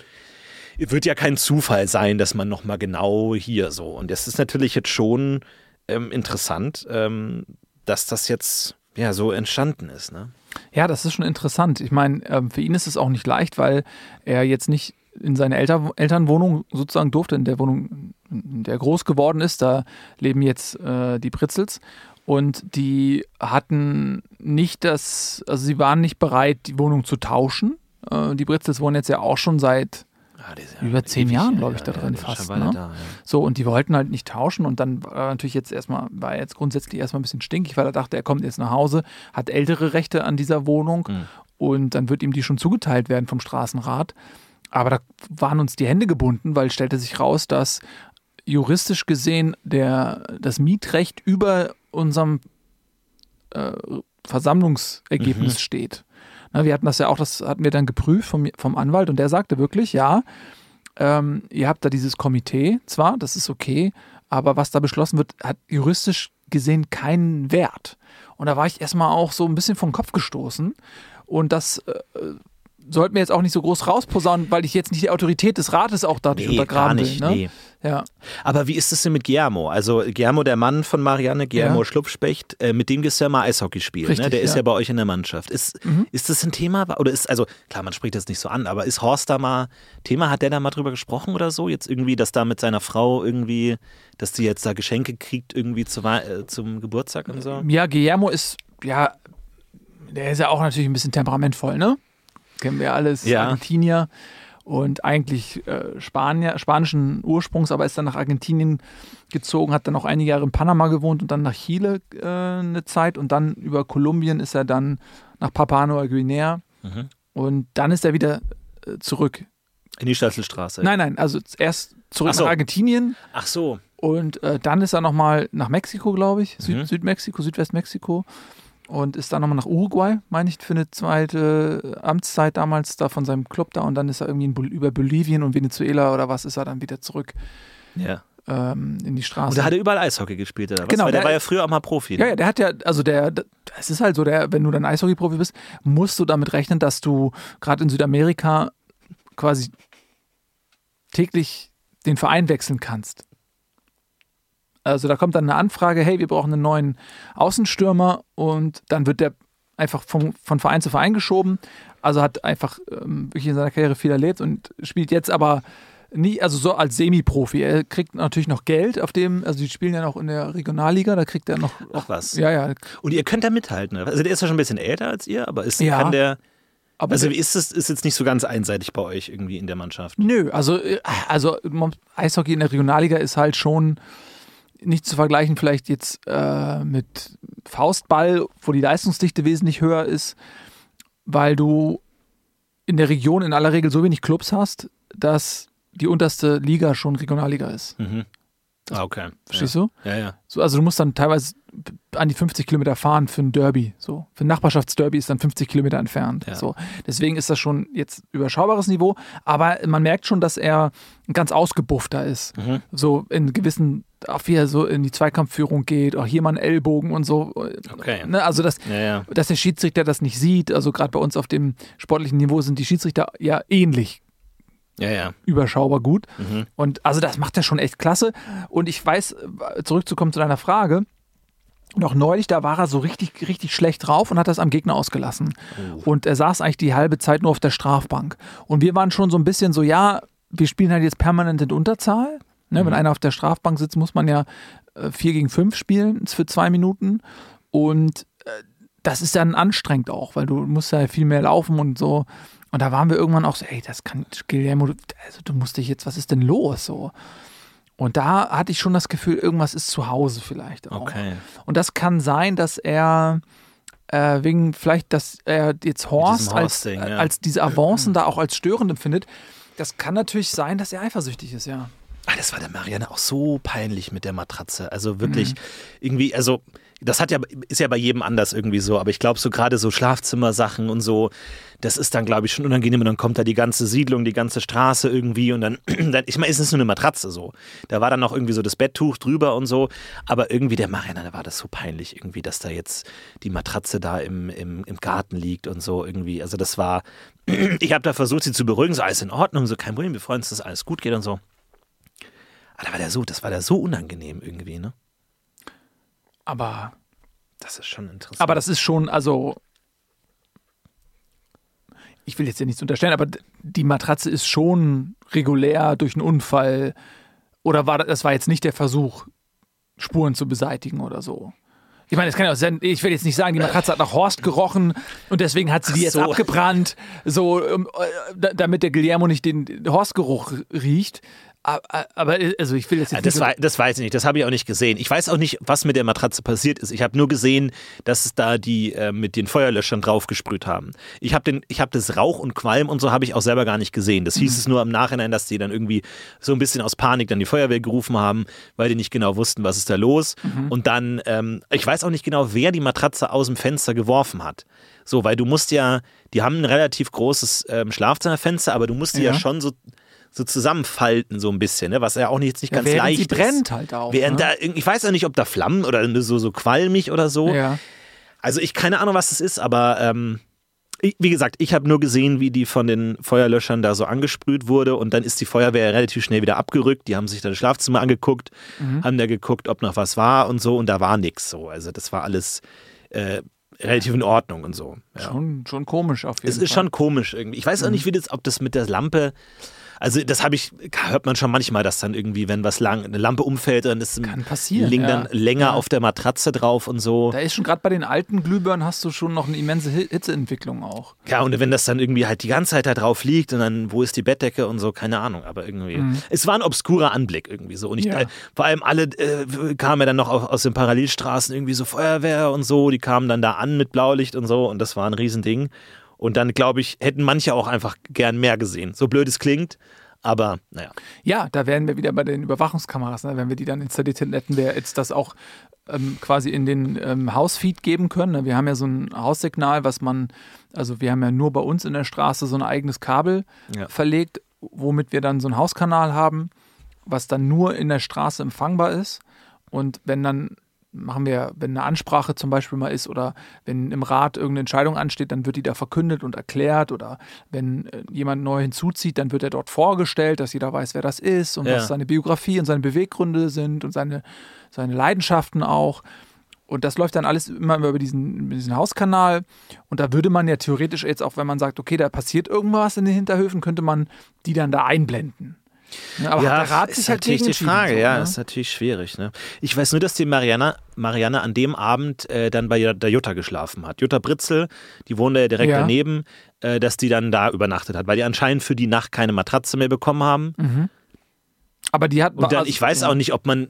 wird ja kein Zufall sein, dass man nochmal genau hier so. Und das ist natürlich jetzt schon ähm, interessant, ähm, dass das jetzt ja so entstanden ist. Ne? Ja, das ist schon interessant. Ich meine, ähm, für ihn ist es auch nicht leicht, weil er jetzt nicht in seine Elter Elternwohnung sozusagen durfte, in der Wohnung, in der er groß geworden ist. Da leben jetzt äh, die Pritzels. Und die hatten nicht das, also sie waren nicht bereit, die Wohnung zu tauschen. Äh, die Britzels wohnen jetzt ja auch schon seit Ja, die ist Über zehn Jahren, ja, glaub ich, ja, da ja, drin schon fast, ne? Da, ja. So, und die wollten halt nicht tauschen und dann war natürlich jetzt erstmal, war er jetzt grundsätzlich erstmal ein bisschen stinkig, weil er dachte, er kommt jetzt nach Hause, hat ältere Rechte an dieser Wohnung Mhm. und dann wird ihm die schon zugeteilt werden vom Straßenrat. Aber da waren uns die Hände gebunden, weil stellte sich raus, dass juristisch gesehen der, das Mietrecht über unserem äh, Versammlungsergebnis Mhm. steht. Na, wir hatten das ja auch, das hatten wir dann geprüft vom, vom Anwalt und der sagte wirklich, ja, ähm, ihr habt da dieses Komitee, zwar, das ist okay, aber was da beschlossen wird, hat juristisch gesehen keinen Wert. Und da war ich erstmal auch so ein bisschen vom Kopf gestoßen. Und das äh, sollten wir jetzt auch nicht so groß rausposaunen, weil ich jetzt nicht die Autorität des Rates auch dadurch Nee, gar untergraben nicht, will. Ne? nee. Ja. Aber wie ist es denn mit Guillermo? Also Guillermo, der Mann von Marianne, Guillermo Ja. Schlupfspecht, äh, mit dem gehst du ja mal Eishockey spielen. Ne? Der ist ja. ja bei euch in der Mannschaft. Ist, ist das ein Thema? Oder ist, also klar, man spricht das nicht so an, aber ist Horst da mal Thema? Hat der da mal drüber gesprochen oder so? Jetzt irgendwie, dass da mit seiner Frau irgendwie, dass die jetzt da Geschenke kriegt irgendwie zu, äh, zum Geburtstag und so? Ja, Guillermo ist, ja, der ist ja auch natürlich ein bisschen temperamentvoll, ne? Kennen wir alles, Ja. Argentinier und eigentlich äh, Spanier, spanischen Ursprungs, aber ist dann nach Argentinien gezogen, hat dann auch einige Jahre in Panama gewohnt und dann nach Chile äh, eine Zeit und dann über Kolumbien ist er dann nach Papua Neuguinea Mhm. und dann ist er wieder äh, zurück. In die Schlüsselstraße. Nein, nein, also erst zurück so. nach Argentinien Ach so. und äh, dann ist er nochmal nach Mexiko, glaube ich, Süd Mhm. Südmexiko, Südwestmexiko und ist dann nochmal nach Uruguay, meine ich, für eine zweite Amtszeit damals da von seinem Club da und dann ist er irgendwie Bol über Bolivien und Venezuela oder was ist er dann wieder zurück Ja. ähm, in die Straße. Und da hat er überall Eishockey gespielt, oder was? Genau, Weil der der- war ja früher auch mal Profi. ne? ja, ja, der hat ja, also der, es ist halt so, der, wenn du dann Eishockey-Profi bist, musst du damit rechnen, dass du gerade in Südamerika quasi täglich den Verein wechseln kannst. Also da kommt dann eine Anfrage, hey, wir brauchen einen neuen Außenstürmer und dann wird der einfach von, von Verein zu Verein geschoben. Also hat einfach ähm, wirklich in seiner Karriere viel erlebt und spielt jetzt aber nie, also so als Semi-Profi. Er kriegt natürlich noch Geld auf dem, also die spielen ja noch in der Regionalliga, da kriegt er noch. Ach was. Ja, ja. Und ihr könnt da mithalten. oder? Also der ist ja schon ein bisschen älter als ihr, aber ist, Ja. kann der. Aber Also ist es ist jetzt nicht so ganz einseitig bei euch irgendwie in der Mannschaft. Nö, also, äh, also Eishockey in der Regionalliga ist halt schon nicht zu vergleichen, vielleicht jetzt äh, mit Faustball, wo die Leistungsdichte wesentlich höher ist, weil du in der Region in aller Regel so wenig Clubs hast, dass die unterste Liga schon Regionalliga ist. Mhm. Ah, okay. Verstehst ja. du? Ja, ja. So, also du musst dann teilweise an die 50 Kilometer fahren für ein Derby. So. Für ein Nachbarschaftsderby ist dann 50 Kilometer entfernt. Ja. So. Deswegen ist das schon jetzt überschaubares Niveau, aber man merkt schon, dass er ganz ausgebuffter ist. Mhm. So in gewissen, auch wie er so in die Zweikampfführung geht, auch hier mal einen Ellbogen und so. Okay. Ne? Also das, Ja, ja. dass der Schiedsrichter das nicht sieht. Also gerade bei uns auf dem sportlichen Niveau sind die Schiedsrichter ja ähnlich Ja, ja. überschaubar gut. Mhm. Und also das macht er schon echt klasse. Und ich weiß, zurückzukommen zu deiner Frage, noch neulich, da war er so richtig, richtig schlecht drauf und hat das am Gegner ausgelassen. Oh. Und er saß eigentlich die halbe Zeit nur auf der Strafbank. Und wir waren schon so ein bisschen so, ja, wir spielen halt jetzt permanent in Unterzahl. Ne, Wenn einer auf der Strafbank sitzt, muss man ja äh, 4 gegen 5 spielen für zwei Minuten. Und äh, das ist dann anstrengend auch, weil du musst ja viel mehr laufen und so. Und da waren wir irgendwann auch so, ey, das kann Guillermo, du- also du musst dich jetzt, was ist denn los so? Und da hatte ich schon das Gefühl, irgendwas ist zu Hause vielleicht auch. Okay. Und das kann sein, dass er äh, wegen vielleicht, dass er jetzt Horst, als, ja. als diese Avancen da auch als störend empfindet. Das kann natürlich sein, dass er eifersüchtig ist, ja. Ah, das war der Marianne auch so peinlich mit der Matratze. Also wirklich irgendwie, also das hat ja, ist ja bei jedem anders irgendwie so, aber ich glaube so gerade so Schlafzimmersachen und so, das ist dann glaube ich schon unangenehm und dann kommt da die ganze Siedlung, die ganze Straße irgendwie und dann, *clears throat* dann ich meine, es ist nur eine Matratze so. Da war dann noch irgendwie so das Betttuch drüber und so, aber irgendwie der Marianne, da war das so peinlich irgendwie, dass da jetzt die Matratze da im, im, im Garten liegt und so irgendwie. Also das war, *clears throat* ich habe da versucht, sie zu beruhigen, so alles in Ordnung, so kein Problem, wir freuen uns, dass alles gut geht und so. Aber da war der so, das war der so unangenehm irgendwie, ne? Aber, Das ist schon interessant. aber das ist schon, also ich will jetzt ja nichts unterstellen, aber die Matratze ist schon regulär durch einen Unfall oder war das, das war jetzt nicht der Versuch, Spuren zu beseitigen oder so. Ich meine, es kann ja auch sein, ich will jetzt nicht sagen, die Matratze hat nach Horst gerochen und deswegen hat sie die jetzt so. abgebrannt, so äh, da- damit der Guillermo nicht den Horstgeruch riecht. Aber, aber also ich will jetzt, jetzt das, nicht war, das weiß ich nicht, das habe ich auch nicht gesehen. Ich weiß auch nicht, was mit der Matratze passiert ist. Ich habe nur gesehen, dass es da die äh, mit den Feuerlöschern draufgesprüht haben. Ich habe habe das Rauch und Qualm und so habe ich auch selber gar nicht gesehen. Das hieß es nur im Nachhinein, dass die dann irgendwie so ein bisschen aus Panik dann die Feuerwehr gerufen haben, weil die nicht genau wussten, was ist da los. Und dann, ähm, ich weiß auch nicht genau, wer die Matratze aus dem Fenster geworfen hat. So, weil du musst ja, die haben ein relativ großes ähm, Schlafzimmerfenster, aber du musst die ja, Ja. schon so so zusammenfalten, so ein bisschen, ne? was ja auch nicht, jetzt nicht Ja, ganz während leicht sie ist. brennt halt auch, Während ne? da, ich weiß auch nicht, ob da Flammen oder so, so qualmig oder so. Ja. Also ich keine Ahnung, was das ist, aber ähm, ich, wie gesagt, ich habe nur gesehen, wie die von den Feuerlöschern da so angesprüht wurde und dann ist die Feuerwehr relativ schnell wieder abgerückt. Die haben sich dann das Schlafzimmer angeguckt, Mhm. haben da geguckt, ob noch was war und so und da war nichts so. Also das war alles äh, relativ in Ordnung und so. Ja. Schon, schon komisch auf jeden Es ist Fall. schon komisch irgendwie. Ich weiß auch nicht, wie das, ob das mit der Lampe, Also das habe ich, hört man schon manchmal, dass dann irgendwie, wenn was lang, eine Lampe umfällt, dann ist Kann passieren, Ling ja. dann länger Ja. auf der Matratze drauf und so. Da ist schon gerade bei den alten Glühbirnen hast du schon noch eine immense Hi- Hitzeentwicklung auch. Ja, und wenn das dann irgendwie halt die ganze Zeit da drauf liegt und dann, wo ist die Bettdecke und so, keine Ahnung, aber irgendwie. Es war ein obskurer Anblick irgendwie so. Und ich, Mhm. Ja. äh, vor allem alle äh, kamen ja dann noch aus den Parallelstraßen irgendwie so Feuerwehr und so, die kamen dann da an mit Blaulicht und so und das war ein Riesending. Und dann, glaube ich, hätten manche auch einfach gern mehr gesehen. So blöd es klingt, aber naja. Ja, da wären wir wieder bei den Überwachungskameras. Ne? Wenn wir die dann installiert hätten, hätten wir jetzt das auch ähm, quasi in den ähm, Hausfeed geben können. Ne? Wir haben ja so ein Haussignal, was man, also wir haben ja nur bei uns in der Straße so ein eigenes Kabel Ja. verlegt, womit wir dann so einen Hauskanal haben, was dann nur in der Straße empfangbar ist. Und wenn dann machen wir, wenn eine Ansprache zum Beispiel mal ist oder wenn im Rat irgendeine Entscheidung ansteht, dann wird die da verkündet und erklärt oder wenn äh, jemand neu hinzuzieht, dann wird er dort vorgestellt, dass jeder weiß, wer das ist und Ja. was seine Biografie und seine Beweggründe sind und seine, seine Leidenschaften auch. Und das läuft dann alles immer über diesen, über diesen Hauskanal. Und da würde man ja theoretisch jetzt auch, wenn man sagt, okay, da passiert irgendwas in den Hinterhöfen, könnte man die dann da einblenden. Ja, aber hat der Rat ist sich halt natürlich die Frage, so, ja, ne? ist natürlich schwierig. Ne? Ich weiß nur, dass die Marianne, Marianne an dem Abend äh, dann bei der Jutta geschlafen hat. Jutta Britzel, die wohnte ja direkt Ja. daneben, äh, dass die dann da übernachtet hat, weil die anscheinend für die Nacht keine Matratze mehr bekommen haben. Aber die hat Und dann, also, ich weiß ja, auch nicht, ob man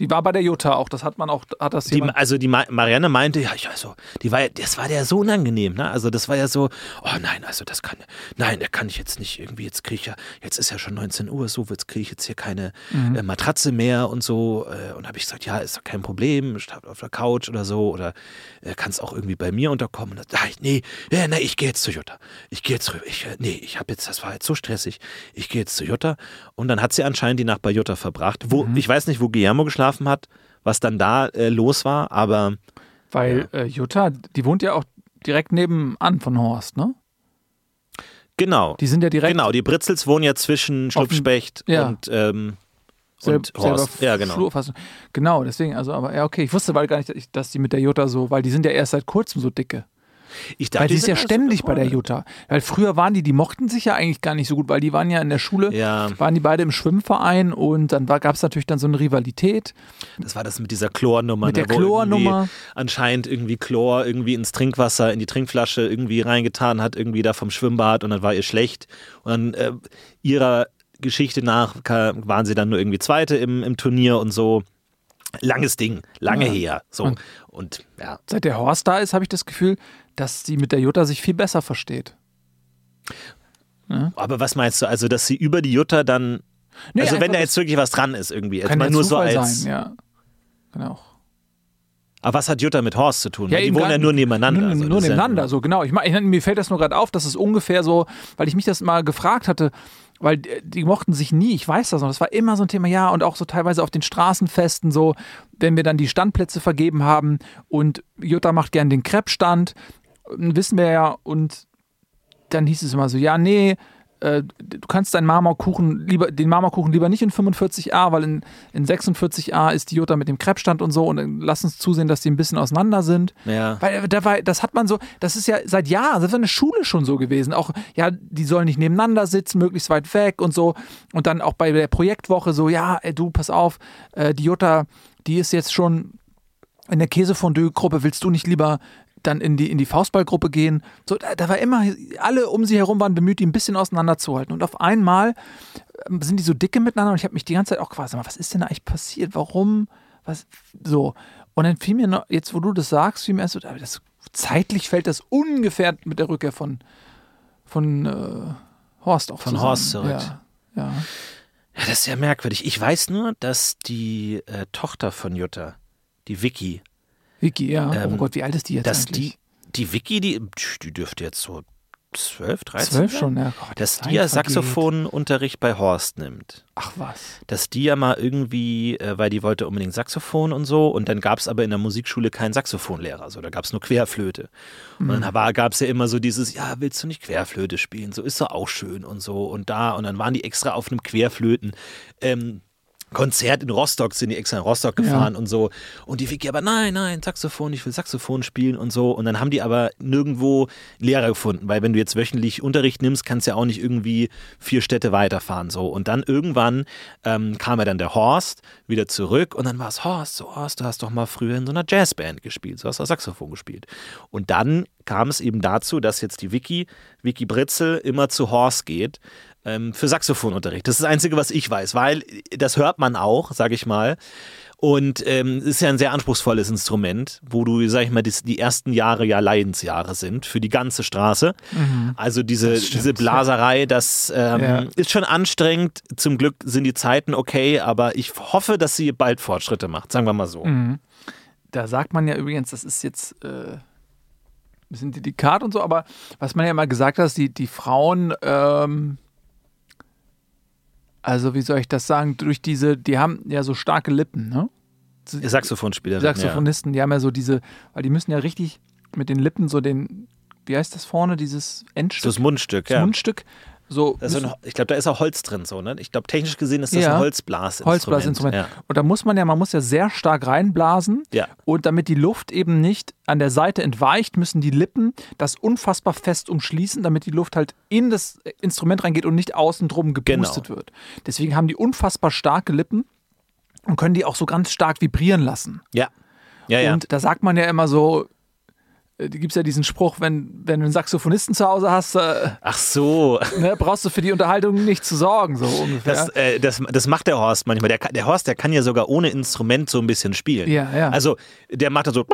Die war bei der Jutta auch, das hat man auch, hat das Die, also die Ma Marianne meinte, ja, ich also, die war, das war der so unangenehm, ne? Also das war ja so, oh nein, also das kann, nein, da kann ich jetzt nicht irgendwie, jetzt kriege ich ja, jetzt ist ja schon 19 Uhr, so, jetzt kriege ich jetzt hier keine Mhm. äh, Matratze mehr und so. Äh, und habe ich gesagt, ja, ist doch kein Problem, schlaf auf der Couch oder so oder äh, kannst auch irgendwie bei mir unterkommen. Und ah, nee, ja, nee, ich gehe jetzt zu Jutta. Ich gehe jetzt rüber. Ich, äh, nee, ich habe jetzt, das war jetzt so stressig. Ich gehe jetzt zu Jutta. Und dann hat sie anscheinend die Nacht bei Jutta verbracht. Wo, Mhm. Ich weiß nicht, wo Guillermo geschlafen hat, was dann da äh, los war, aber Weil äh, Jutta, die wohnt ja auch direkt nebenan von Horst, ne? genau. Die sind ja direkt Genau, die Britzels wohnen ja zwischen Schlupfspecht ja. und, ähm, und Horst. Ja, genau. Flur fast. Genau, deswegen, also, aber ja, okay. Ich wusste weil gar nicht, dass ich- dass die mit der Jutta so, weil die sind ja erst seit kurzem so dicke. Ich dachte, Weil die ist ja ständig bei der. Jutta. Weil früher waren die, die mochten sich ja eigentlich gar nicht so gut, weil die waren ja in der Schule, Ja, waren die beide im Schwimmverein und dann gab es natürlich dann so eine Rivalität. das war das mit dieser Chlornummer. Mit der ne, wo Chlornummer. Anscheinend irgendwie Chlor irgendwie ins Trinkwasser, in die Trinkflasche irgendwie reingetan hat, irgendwie da vom Schwimmbad und dann war ihr schlecht. Und dann äh, ihrer Geschichte nach waren sie dann nur irgendwie Zweite im, im Turnier und so. Langes Ding, lange Ja. her. So. Und- Und ja, Seit der Horst da ist, habe ich das Gefühl, dass sie mit der Jutta sich viel besser versteht. aber was meinst du? Also, dass sie über die Jutta dann. Nee, also, wenn da jetzt wirklich was dran ist, irgendwie. Jetzt kann mal ja nur so als. sein, ja. Genau. Aber was hat Jutta mit Horst zu tun? die eben wohnen ja nur nebeneinander. Nur, also nur ist ja- nebeneinander, so genau. Ich, ich, mir fällt das nur gerade auf, dass es ungefähr so, weil ich mich das mal gefragt hatte, weil die, die mochten sich nie, ich weiß das noch, das war immer so ein Thema, ja, und auch so teilweise auf den Straßenfesten, so, wenn wir dann die Standplätze vergeben haben und Jutta macht gern den Kreppstand, wissen wir ja, und dann hieß es immer so, ja, nee, äh, du kannst deinen Marmorkuchen lieber, den Marmorkuchen lieber nicht in 45a, weil in, in 46a ist die Jutta mit dem Kreppstand und so und dann lass uns zusehen, dass die ein bisschen auseinander sind. Ja. Weil äh, da war, das hat man so, das ist ja seit Jahren, das ist in der Schule schon so gewesen. Auch, ja, die sollen nicht nebeneinander sitzen, möglichst weit weg und so. Und dann auch bei der Projektwoche so, ja, ey, du, pass auf, äh, die Jutta, die ist jetzt schon in der Käsefondue-Gruppe, willst du nicht lieber dann in die, in die Faustballgruppe gehen? So, da, da war immer, alle um sie herum waren bemüht, die ein bisschen auseinanderzuhalten. Und auf einmal ähm, sind die so dicke miteinander und ich habe mich die ganze Zeit auch mal, was ist denn da eigentlich passiert? Warum? Was? So. Und dann fiel mir noch, jetzt wo du das sagst, fiel mir erst so, das, zeitlich fällt das ungefähr mit der Rückkehr von, von äh, Horst auch Von zusammen. Horst zurück. Ja, ja. Ja, das ist ja merkwürdig. Ich weiß nur, dass die äh, Tochter von Jutta, die Vicky, Vicky, ja. Ähm, oh Gott, wie alt ist die jetzt dass eigentlich? die, die Vicky, die, die dürfte jetzt so 12, 13 Zwölf sein, schon, ja. Gott, dass die ja. Saxophonunterricht bei Horst nimmt. Ach was. Dass die ja mal irgendwie, äh, weil die wollte unbedingt Saxophon und so, und dann gab es aber in der Musikschule keinen Saxophonlehrer, so da gab es nur Querflöte. Und Mhm. dann gab es ja immer so dieses, ja, willst du nicht Querflöte spielen? So ist doch auch schön und so und da. Und dann waren die extra auf einem Querflöten. Ähm, Konzert in Rostock, sind die extra in Rostock gefahren und so. Und die Vicky aber, nein, nein, Saxophon, ich will Saxophon spielen und so. Und dann haben die aber nirgendwo Lehrer gefunden, weil wenn du jetzt wöchentlich Unterricht nimmst, kannst du ja auch nicht irgendwie vier Städte weiterfahren. So. Und dann irgendwann ähm, kam ja dann der Horst wieder zurück und dann war es Horst, so Horst, du hast doch mal früher in so einer Jazzband gespielt, so hast du Saxophon gespielt. Und dann kam es eben dazu, dass jetzt die Vicky, Vicky Britzel, immer zu Horst geht ähm, für Saxophonunterricht. Das ist das Einzige, was ich weiß, weil das hört man auch, sage ich mal. Und ähm, es ist ja ein sehr anspruchsvolles Instrument, wo du, sag ich mal, die, die ersten Jahre ja Leidensjahre sind für die ganze Straße. Also diese, diese Blaserei, das ähm, Ja. ist schon anstrengend. Zum Glück sind die Zeiten okay, aber ich hoffe, dass sie bald Fortschritte macht, sagen wir mal so. Da sagt man ja übrigens, das ist jetzt äh, ein bisschen delikat und so, aber was man ja mal gesagt hat, die, die Frauen, ähm, also wie soll ich das sagen, durch diese, die haben ja so starke Lippen, ne? Saxophonspieler. Saxophonisten, die haben ja so diese, weil die müssen ja richtig mit den Lippen so den, wie heißt das vorne, dieses. Endstück, Das Mundstück, das ja. Mundstück, so müssen- ein, ich glaube, da ist auch Holz drin, so, ne? Ich glaube, technisch gesehen ist das Ja. ein Holzblasinstrument. Holzblasinstrument. Ja. Und da muss man ja, man muss ja sehr stark reinblasen. Ja. Und damit die Luft eben nicht an der Seite entweicht, müssen die Lippen das unfassbar fest umschließen, damit die Luft halt in das Instrument reingeht und nicht außen drum gepustet Genau. wird. Deswegen haben die unfassbar starke Lippen und können die auch so ganz stark vibrieren lassen. Ja. Ja, ja. Und da sagt man ja immer so, äh, gibt es ja diesen Spruch, wenn, wenn du einen Saxophonisten zu Hause hast, äh, Ach so. ne, brauchst du für die Unterhaltung nicht zu sorgen, so ungefähr. Das, äh, das, das macht der Horst manchmal. Der, der Horst, der kann ja sogar ohne Instrument so ein bisschen spielen. Ja, ja. Also der macht da so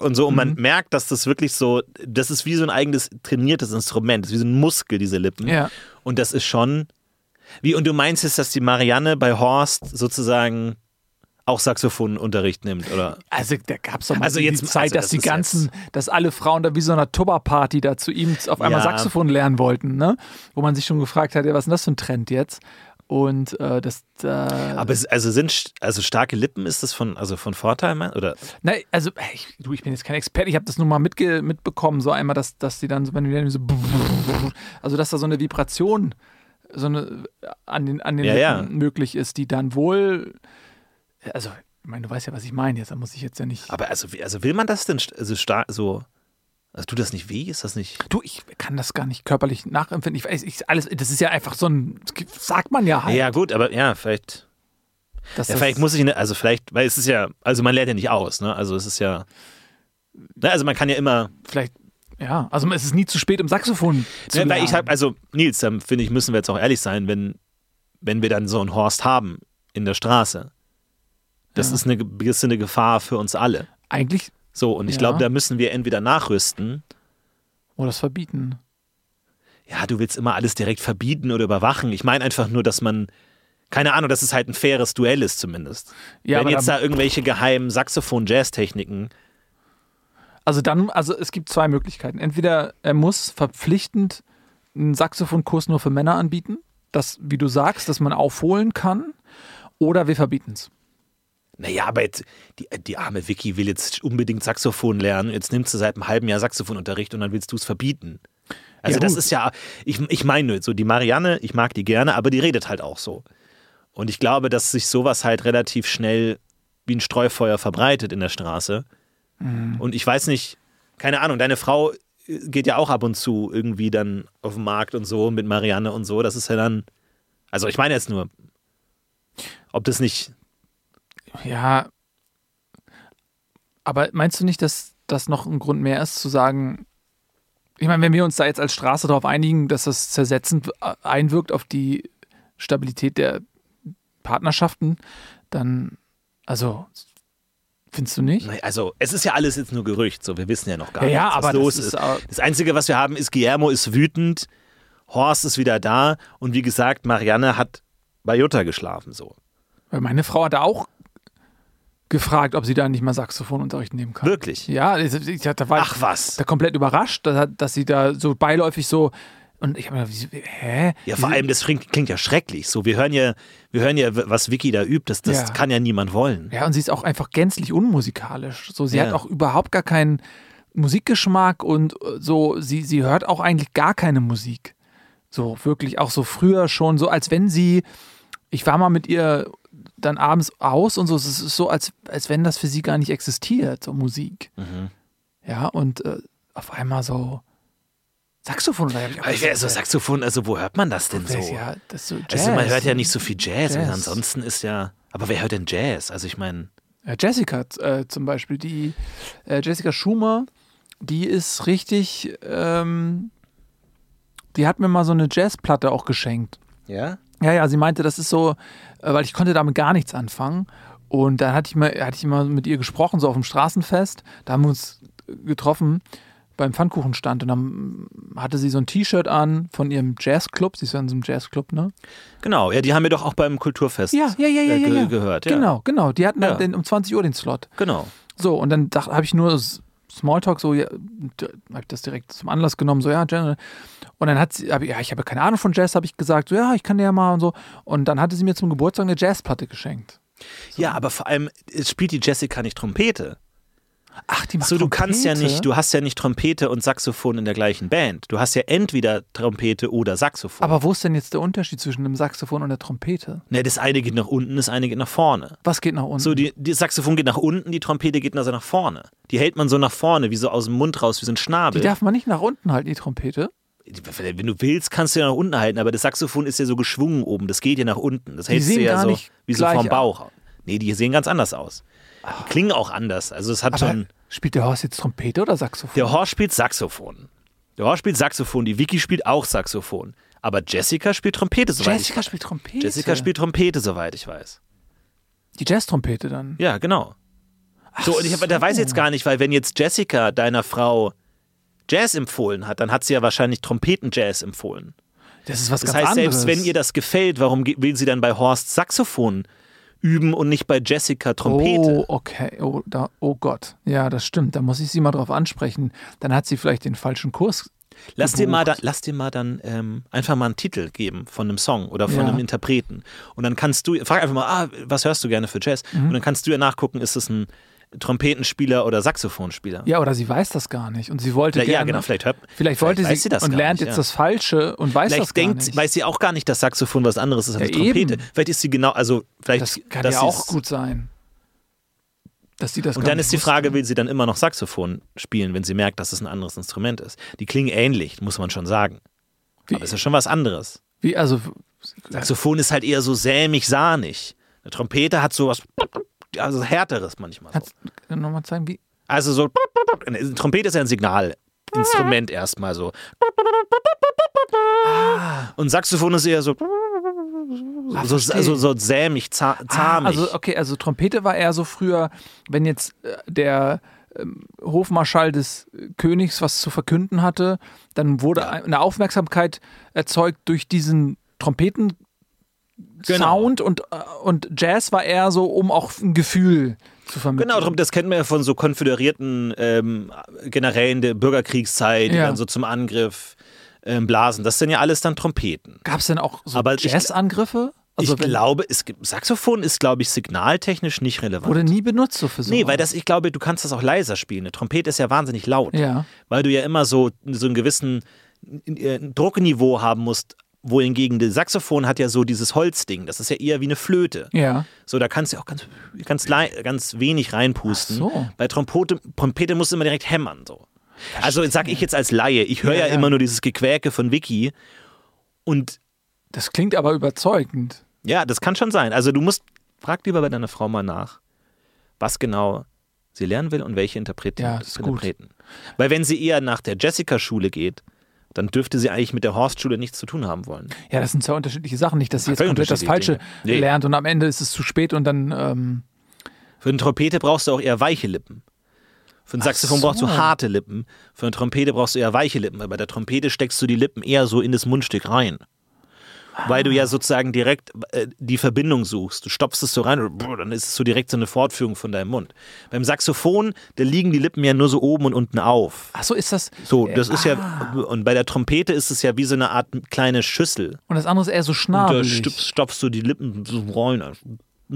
und so und Mhm. man merkt, dass das wirklich so, das ist wie so ein eigenes trainiertes Instrument, das ist wie so ein Muskel, diese Lippen. Ja. Und das ist schon, wie, und du meinst jetzt, dass die Marianne bei Horst sozusagen auch Saxophonunterricht nimmt, oder? Also da gab es doch mal Also die jetzt- Zeit, also dass das die ganzen, dass alle Frauen da wie so einer Tupper-Party da zu ihm auf einmal Ja. Saxophon lernen wollten, ne? Wo man sich schon gefragt hat, ja, was ist denn das für ein Trend jetzt? Und äh, das, äh, Aber es, also sind also starke Lippen, ist das von, also von Vorteil, mein- oder? na, also ich, du, ich bin jetzt kein Experte, ich habe das nur mal mitge mitbekommen, so einmal, dass, dass die dann, so, wenn die dann so, *laughs* also dass da so eine Vibration so eine, an den, an den Ja, ja. Lippen möglich ist, die dann wohl, also, ich meine, du weißt ja, was ich meine jetzt, da muss ich jetzt ja nicht. Aber also, also will man das denn st- also stark so, also tut das nicht weh? Ist das nicht? Du, ich kann das gar nicht körperlich nachempfinden. Ich weiß, ich, alles, das ist ja einfach so ein, das sagt man ja halt. Ja, gut, aber ja, vielleicht. dass Ja, das- vielleicht muss ich, ne- also vielleicht, weil es ist ja, also man lernt ja nicht aus, ne? Also es ist ja, ne? also man kann ja immer, vielleicht, ja, also es ist nie zu spät, um Saxophon zu ne, weil ich habe, also Nils, dann finde ich, müssen wir jetzt auch ehrlich sein, wenn, wenn wir dann so einen Horst haben in der Straße. Das Ja. ist eine gewisse eine Gefahr für uns alle. Eigentlich, So, und ich Ja. glaube, da müssen wir entweder nachrüsten. oder das verbieten. Ja, du willst immer alles direkt verbieten oder überwachen. Ich meine einfach nur, dass man, keine Ahnung, dass es halt ein faires Duell ist zumindest. Ja, wenn jetzt da- da irgendwelche geheimen Saxophon-Jazz-Techniken Also dann, also es gibt zwei Möglichkeiten. Entweder er muss verpflichtend einen Saxophonkurs nur für Männer anbieten, das, wie du sagst, dass man aufholen kann, oder wir verbieten es. Naja, aber jetzt, die, die arme Vicky will jetzt unbedingt Saxophon lernen. Jetzt nimmst du seit einem halben Jahr Saxophonunterricht und dann willst du es verbieten. Also Ja, das ist ja, ich, ich meine nur, so die Marianne, ich mag die gerne, aber die redet halt auch so. Und ich glaube, dass sich sowas halt relativ schnell wie ein Streufeuer verbreitet in der Straße. Mhm. Und ich weiß nicht, keine Ahnung, deine Frau äh, geht ja auch ab und zu irgendwie dann auf den Markt und so mit Marianne und so. Das ist ja dann, also ich meine jetzt nur, ob das nicht Ja, aber meinst du nicht, dass das noch ein Grund mehr ist, zu sagen, ich meine, wenn wir uns da jetzt als Straße darauf einigen, dass das zersetzend einwirkt auf die Stabilität der Partnerschaften, dann, also, findest du nicht? Also, es ist ja alles jetzt nur Gerücht, so wir wissen ja noch gar Ja, nicht, ja, was aber das los ist, ist. äh, Das Einzige, was wir haben, ist, Guillermo ist wütend, Horst ist wieder da und wie gesagt, Marianne hat bei Jutta geschlafen, so. Weil meine Frau hat da auch gefragt, ob sie da nicht mal Saxophonunterricht nehmen kann. Wirklich? Ja, ich, ich, da war Ach was. da komplett überrascht, dass, dass sie da so beiläufig so und ich habe mir gedacht, hä? Ja, vor allem, das klingt, klingt ja schrecklich. So, wir hören ja, wir hören ja, was Vicky da übt, das, das Ja. kann ja niemand wollen. Ja, und sie ist auch einfach gänzlich unmusikalisch. So, sie Ja. hat auch überhaupt gar keinen Musikgeschmack und äh, so, sie, sie hört auch eigentlich gar keine Musik. So, wirklich auch so früher schon, so als wenn sie, ich war mal mit ihr dann abends aus und so. Es ist so, als, als wenn das für sie gar nicht existiert, so Musik. Mhm. Ja, und äh, auf einmal so Saxophon oder ich auch Aber ich wär, so gesagt, Saxophon, also wo hört man das denn so? Ja, das ist so also man hört ja nicht so viel Jazz, Jazz. ansonsten ist ja. Aber wer hört denn Jazz? Also ich meine, Jessica äh, zum Beispiel, die äh, Jessica Schumer, die ist richtig, ähm, die hat mir mal so eine Jazzplatte auch geschenkt. ja? Ja, ja, sie meinte, das ist so, äh, weil ich konnte damit gar nichts anfangen. Und dann hatte ich mal, hatte ich mal mit ihr gesprochen, so auf dem Straßenfest. Da haben wir uns getroffen beim Pfannkuchenstand und dann hatte sie so ein T-Shirt an von ihrem Jazzclub. Sie ist ja in so einem Jazzclub, ne? Genau, ja, die haben wir doch auch beim Kulturfest Ja, ja, ja, ja, äh, ja, ge ja. gehört. Ja. Genau, genau. Die hatten Ja. dann den, um 20 Uhr den Slot. Genau. So, und dann habe ich nur Smalltalk so, ja, habe ich das direkt zum Anlass genommen, so, ja, Jazz. Und dann hat sie, hab ja, ich habe keine Ahnung von Jazz, habe ich gesagt, so, ja, ich kann dir ja mal und so. Und dann hatte sie mir zum Geburtstag eine Jazzplatte geschenkt. Ja, aber vor allem spielt die Jessica nicht Trompete. Ach, die macht So, du kannst ja Trompete? nicht, du hast ja nicht Trompete und Saxophon in der gleichen Band. Du hast ja entweder Trompete oder Saxophon. Aber wo ist denn jetzt der Unterschied zwischen dem Saxophon und der Trompete? ne, das eine geht nach unten, das eine geht nach vorne. Was geht nach unten? So, die, die Saxophon geht nach unten, die Trompete geht also nach vorne. Die hält man so nach vorne, wie so aus dem Mund raus, wie so ein die Schnabel. darf man nicht nach unten halten, die Trompete. Wenn du willst, kannst du ja nach unten halten, aber das Saxophon ist ja so geschwungen oben, das geht ja nach unten. Das hältst du ja so wie so vom an. Bauch. Nee, die sehen ganz anders aus. Die klingen auch anders. Also es hat Aber schon. spielt der Horst jetzt Trompete oder Saxophon? Der Horst spielt Saxophon. Der Horst spielt Saxophon, die Vicky spielt auch Saxophon. Aber Jessica spielt Trompete, soweit Jessica ich spielt Trompete. Jessica spielt Trompete, soweit ich weiß. die Jazz-Trompete dann. Ja, genau. So, und ich hab, da weiß ich jetzt gar nicht, weil wenn jetzt Jessica deiner Frau Jazz empfohlen hat, dann hat sie ja wahrscheinlich Trompeten-Jazz empfohlen. Das ist was Das ganz heißt, anderes. selbst wenn ihr das gefällt, warum will sie dann bei Horst Saxophon üben und nicht bei Jessica Trompete? Oh, okay. Oh, da, oh Gott. Ja, das stimmt. Da muss ich sie mal drauf ansprechen. Dann hat sie vielleicht den falschen Kurs. lass, dir mal da, lass dir mal dann ähm, einfach mal einen Titel geben von einem Song oder von Ja. einem Interpreten. Und dann kannst du, frag einfach mal, ah, was hörst du gerne für Jazz? Mhm. Und dann kannst du ja nachgucken, ist es ein Trompetenspieler oder Saxophonspieler? Ja, oder sie weiß das gar nicht. Und sie wollte ja, gerne. ja, genau, vielleicht hört Vielleicht wollte weiß sie, das und lernt nicht, jetzt ja. das Falsche und weiß das Vielleicht gar denkt, nicht. weiß sie auch gar nicht, dass Saxophon was anderes ist als Ja, Trompete. eben. Vielleicht ist sie genau, also vielleicht, das kann ja sie auch gut sein. Dass sie das Und dann ist die wusste. Frage, will sie dann immer noch Saxophon spielen, wenn sie merkt, dass es ein anderes Instrument ist? Die klingen ähnlich, muss man schon sagen. Wie- Aber es ist schon was anderes. Wie, also, Saxophon ist halt eher so sämig, sahnig. Eine Trompete hat so was, also härteres manchmal. So. kannst du nochmal zeigen, wie. Also so, Trompete ist ja ein Signalinstrument erstmal so. Und Saxophon ist eher so, Ah, so, so, so sämig, za Ah, zahmig. also, okay, also Trompete war eher so früher, wenn jetzt äh, der ähm, Hofmarschall des Königs was zu verkünden hatte, dann wurde Ja. eine Aufmerksamkeit erzeugt durch diesen Trompeten. Genau. Sound und, äh, und Jazz war eher so, um auch ein Gefühl zu vermitteln. Genau, darum, das kennt man ja von so konföderierten ähm, Generälen der Bürgerkriegszeit, die Ja. dann so zum Angriff ähm, blasen. Das sind ja alles dann Trompeten. Gab es denn auch so Jazzangriffe? Also ich glaube, es gibt, Saxophon ist, glaube ich, signaltechnisch nicht relevant. Wurde nie benutzt so für so. nee, weil das, ich glaube, du kannst das auch leiser spielen. Eine Trompete ist ja wahnsinnig laut. Ja. Weil du ja immer so, so einen gewissen äh, Druckniveau haben musst, wohingegen das Saxophon hat ja so dieses Holzding. Das ist ja eher wie eine Flöte. Ja. So, da kannst du auch ganz, ganz, ganz wenig reinpusten. Ach so. Bei Trompete, Trompete musst du immer direkt hämmern. So. Also sag ich jetzt als Laie, ich höre ja, Ja, ja. immer nur dieses Gequäke von Vicky und Das klingt aber überzeugend. ja, das kann schon sein. Also du musst, frag lieber bei deiner Frau mal nach, was genau sie lernen will und welche Interpreten, Ja, ist gut. Interpreten. Weil wenn sie eher nach der Jessica-Schule geht, dann dürfte sie eigentlich mit der Horst-Schule nichts zu tun haben wollen. Ja, das sind zwei unterschiedliche Sachen. Nicht, dass sie jetzt komplett das Falsche. Nee. lernt und am Ende ist es zu spät und dann. Ähm, Für eine Trompete brauchst du auch eher weiche Lippen. Für ein Saxophon so. brauchst du harte Lippen. Für eine Trompete brauchst du eher weiche Lippen. Weil bei der Trompete steckst du die Lippen eher so in das Mundstück rein. Weil du ja sozusagen direkt äh, die Verbindung suchst. Du stopfst es so rein und brr, dann ist es so direkt so eine Fortführung von deinem Mund. Beim Saxophon, da liegen die Lippen ja nur so oben und unten auf. ach so, ist das. So, das ist Ah. ja, und bei der Trompete ist es ja wie so eine Art kleine Schüssel. Und das andere ist eher so Und da schnabelig. stopfst, du die Lippen so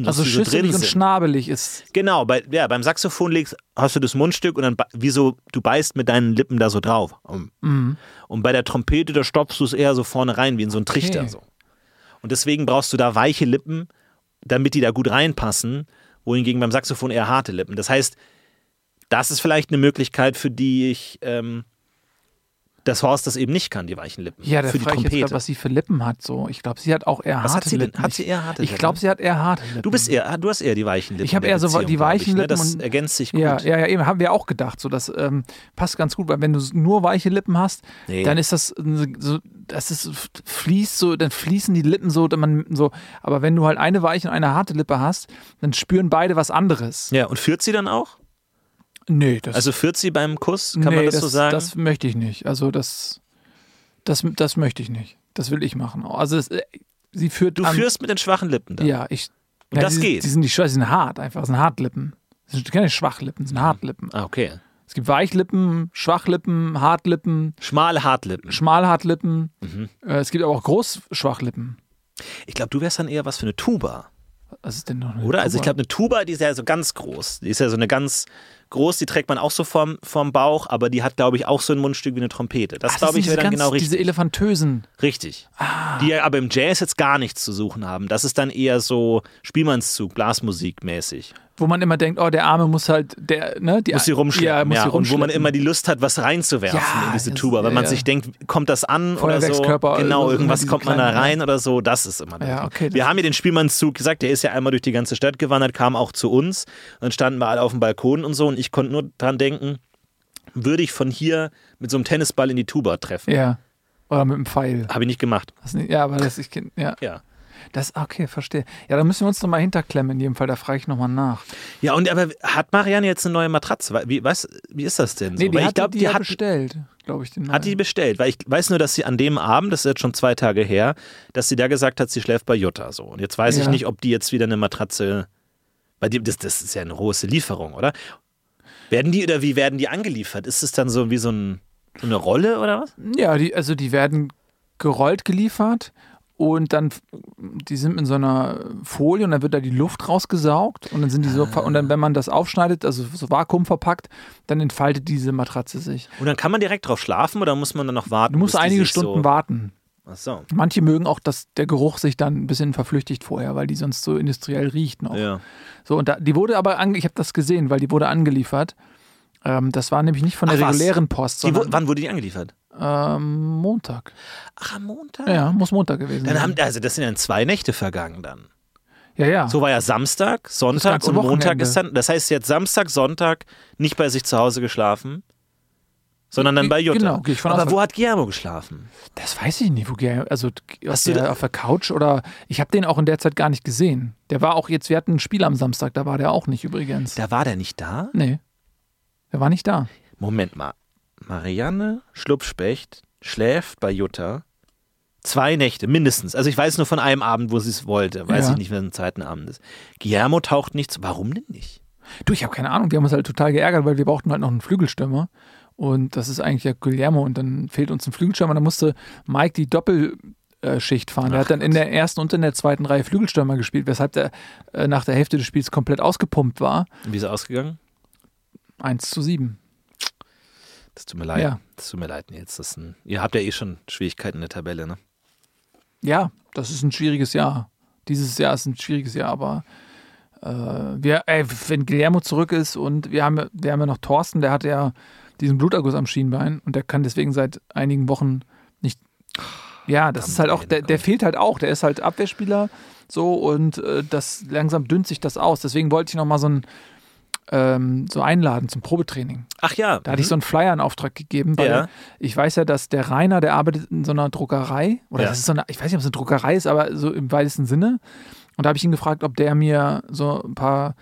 dass also die so und schnabelig ist. Genau, bei, ja, beim Saxophon legst, hast du das Mundstück und dann ba- wie so, du beißt mit deinen Lippen da so drauf. Mhm. Und bei der Trompete, da stopfst du es eher so vorne rein, wie in so einen Trichter. So. Und deswegen brauchst du da weiche Lippen, damit die da gut reinpassen, wohingegen beim Saxophon eher harte Lippen. Das heißt, das ist vielleicht eine Möglichkeit, für die ich ähm, dass Horst das eben nicht kann, die weichen Lippen. Ja, der für die frage ich Trompete. grad, was sie für Lippen hat. So, ich glaube, sie hat auch eher Was harte hat sie denn? Lippen. Hat sie eher harte ich Lippen? glaube, sie hat eher harte Lippen. du bist eher, du hast eher die weichen Lippen. Ich hab der eher so Beziehung, die weichen ich, ne? Lippen Das ergänzt sich gut. Ja, ja, ja, eben haben wir auch gedacht. So, das ähm, passt ganz gut, weil wenn du nur weiche Lippen hast, Nee. dann ist das so, das ist fließt so, dann fließen die Lippen so, dann man so. Aber wenn du halt eine weiche und eine harte Lippe hast, dann spüren beide was anderes. Ja, und führt sie dann auch? Nee, das, Also führt sie beim Kuss, kann nee, man das, so sagen? Das möchte ich nicht. Also das, das, das möchte ich nicht. Das will ich machen. Also es, äh, sie führt du an, führst mit den schwachen Lippen dann. Ja, ich. Und ja, das die, geht? Die sind nicht schwach, die sind hart einfach. Das sind Hartlippen. Das sind keine Schwachlippen, das sind Hartlippen. Ah, okay. Es gibt Weichlippen, Schwachlippen, Hartlippen, Schmale Hartlippen. Schmalhartlippen. Mhm. Äh, es gibt aber auch Großschwachlippen. Ich glaube, du wärst dann eher was für eine Tuba, Was ist denn noch eine oder? Also ich Tuba? glaube, eine Tuba, die ist ja so ganz groß. Die ist ja so eine ganz groß, die trägt man auch so vorm, vorm Bauch, aber die hat, glaube ich, auch so ein Mundstück wie eine Trompete. Das, Ach, glaube ich, wäre dann genau richtig. Diese elefantösen. Richtig. Ah. Die aber im Jazz jetzt gar nichts zu suchen haben. Das ist dann eher so Spielmannszug, Blasmusik mäßig. Wo man immer denkt, oh, der Arme muss halt, der, ne, die, Muss sie rumschleppen. Ja, muss ja. sie und wo man rumschleppen. immer die Lust hat, was reinzuwerfen Ja, in diese Tuba, weil man ja, sich denkt, kommt das an oder so? Genau, also irgendwas kommt man da rein oder so. Das ist immer der Ja, okay, Wir haben hier den Spielmannszug gesagt, der ist ja einmal durch die ganze Stadt gewandert, kam auch zu uns. Dann standen wir alle auf dem Balkon und so und ich konnte nur dran denken, würde ich von hier mit so einem Tennisball in die Tuba treffen. Ja. Oder mit dem Pfeil. Habe ich nicht gemacht. Nicht, ja, aber das ich ja. Ja. Das okay, verstehe. Ja, da müssen wir uns nochmal hinterklemmen in jedem Fall, da frage ich nochmal nach. Ja, und aber hat Marianne jetzt eine neue Matratze? Wie, was, wie ist das denn? Nee, so? die Weil hat ich glaube, die, die, hat, bestellt, glaube ich, den hat die bestellt, weil ich weiß nur, dass sie an dem Abend, das ist jetzt schon zwei Tage her, dass sie da gesagt hat, sie schläft bei Jutta so. Und jetzt weiß ich Ja. nicht, ob die jetzt wieder eine Matratze, bei die, das, das ist ja eine große Lieferung, oder? Werden die oder wie werden die angeliefert? Ist es dann so wie so, ein, so eine Rolle oder was? Ja, die, also die werden gerollt geliefert und dann, die sind in so einer Folie und dann wird da die Luft rausgesaugt und dann sind die so, ver- und dann, wenn man das aufschneidet, also so Vakuum verpackt, dann entfaltet diese Matratze sich. Und dann kann man direkt drauf schlafen oder muss man dann noch warten? Du musst einige Stunden so, warten. Ach so. Manche mögen auch, dass der Geruch sich dann ein bisschen verflüchtigt vorher, weil die sonst so industriell riecht noch. Ja. So, und da, die wurde aber, ange, ich habe das gesehen, weil die wurde angeliefert. Ähm, das war nämlich nicht von der Ach, regulären Post, Die, wann wurde die angeliefert? ähm, Montag. Ach, am Montag? Ja, muss Montag gewesen Dann sein. haben, also das sind dann zwei Nächte vergangen dann. ja, ja. So war ja Samstag, Sonntag und Montag Wochenende. ist dann, das heißt jetzt Samstag, Sonntag nicht bei sich zu Hause geschlafen, sondern dann bei Jutta. Genau, gehe ich von Aber aus. wo hat Guillermo geschlafen? Das weiß ich nicht, wo Ger- also auf Hast du der, da- auf der Couch oder ich habe den auch in der Zeit gar nicht gesehen. Der war auch jetzt, wir hatten ein Spiel am Samstag, da war der auch nicht übrigens. Da war der nicht da? nee. Der war nicht da. Moment mal. Marianne Schlupfspecht schläft bei Jutta zwei Nächte mindestens. Also ich weiß nur von einem Abend, wo sie es wollte. Weiß Ja. ich nicht, wenn es ein zweiten Abend ist. Guillermo taucht nichts. Warum denn nicht? Du, ich habe keine Ahnung, wir haben uns halt total geärgert, weil wir brauchten halt noch einen Flügelstürmer. Und das ist eigentlich ja Guillermo und dann fehlt uns ein Flügelstürmer. Dann musste Mike die Doppelschicht fahren. Der Ach hat dann in der ersten und in der zweiten Reihe Flügelstürmer gespielt, weshalb der äh, nach der Hälfte des Spiels komplett ausgepumpt war. Wie ist er ausgegangen? 1 zu 7. Das tut mir leid. Ja. Das tut mir leid, Nils. Das ein, ihr habt ja eh schon Schwierigkeiten in der Tabelle, ne? Ja, das ist ein schwieriges Jahr. Dieses Jahr ist ein schwieriges Jahr, aber äh, wir, ey, wenn Guillermo zurück ist und wir haben, wir haben ja noch Thorsten, der hat ja diesen Bluterguss am Schienbein und der kann deswegen seit einigen Wochen nicht. Ja, das ist halt auch, der, der fehlt halt auch, der ist halt Abwehrspieler so und äh, das langsam dünnt sich das aus. Deswegen wollte ich noch mal so ein ähm, so einladen zum Probetraining. Ach ja. Da hatte ich so einen Flyer in Auftrag gegeben, weil Ja. ich weiß ja, dass der Rainer, der arbeitet in so einer Druckerei, oder Ja. das ist so eine, ich weiß nicht, ob es eine Druckerei ist, aber so im weitesten Sinne. Und da habe ich ihn gefragt, ob der mir so ein paar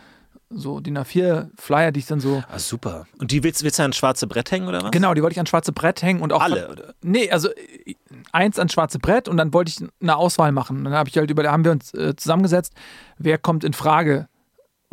so DIN A4 Flyer, die ich dann so. Ah, super. Und die willst, willst du an schwarze Brett hängen oder was? Genau, die wollte ich ans schwarze Brett hängen und auch. Alle, oder? Nee, also eins ans schwarze Brett und dann wollte ich eine Auswahl machen. Dann habe ich halt über, da haben wir uns äh, zusammengesetzt, wer kommt in Frage.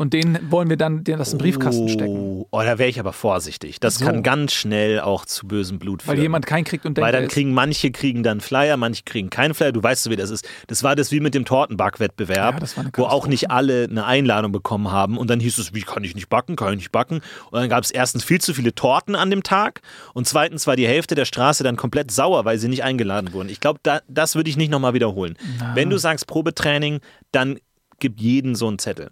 Und den wollen wir dann den, das in den Briefkasten stecken. Oh, oh da wäre ich aber vorsichtig. Das So. kann ganz schnell auch zu bösem Blut führen. Weil jemand keinen kriegt und denkt, Weil dann kriegen manche kriegen dann Flyer, manche kriegen keinen Flyer. Du weißt so, wie das ist. Das war das wie mit dem Tortenbackwettbewerb, Ja, wo auch nicht alle eine Einladung bekommen haben. Und dann hieß es, wie kann ich nicht backen, kann ich nicht backen. Und dann gab es erstens viel zu viele Torten an dem Tag und zweitens war die Hälfte der Straße dann komplett sauer, weil sie nicht eingeladen wurden. Ich glaube, da, das würde ich nicht nochmal wiederholen. Wenn du sagst Probetraining, dann gib jeden so einen Zettel.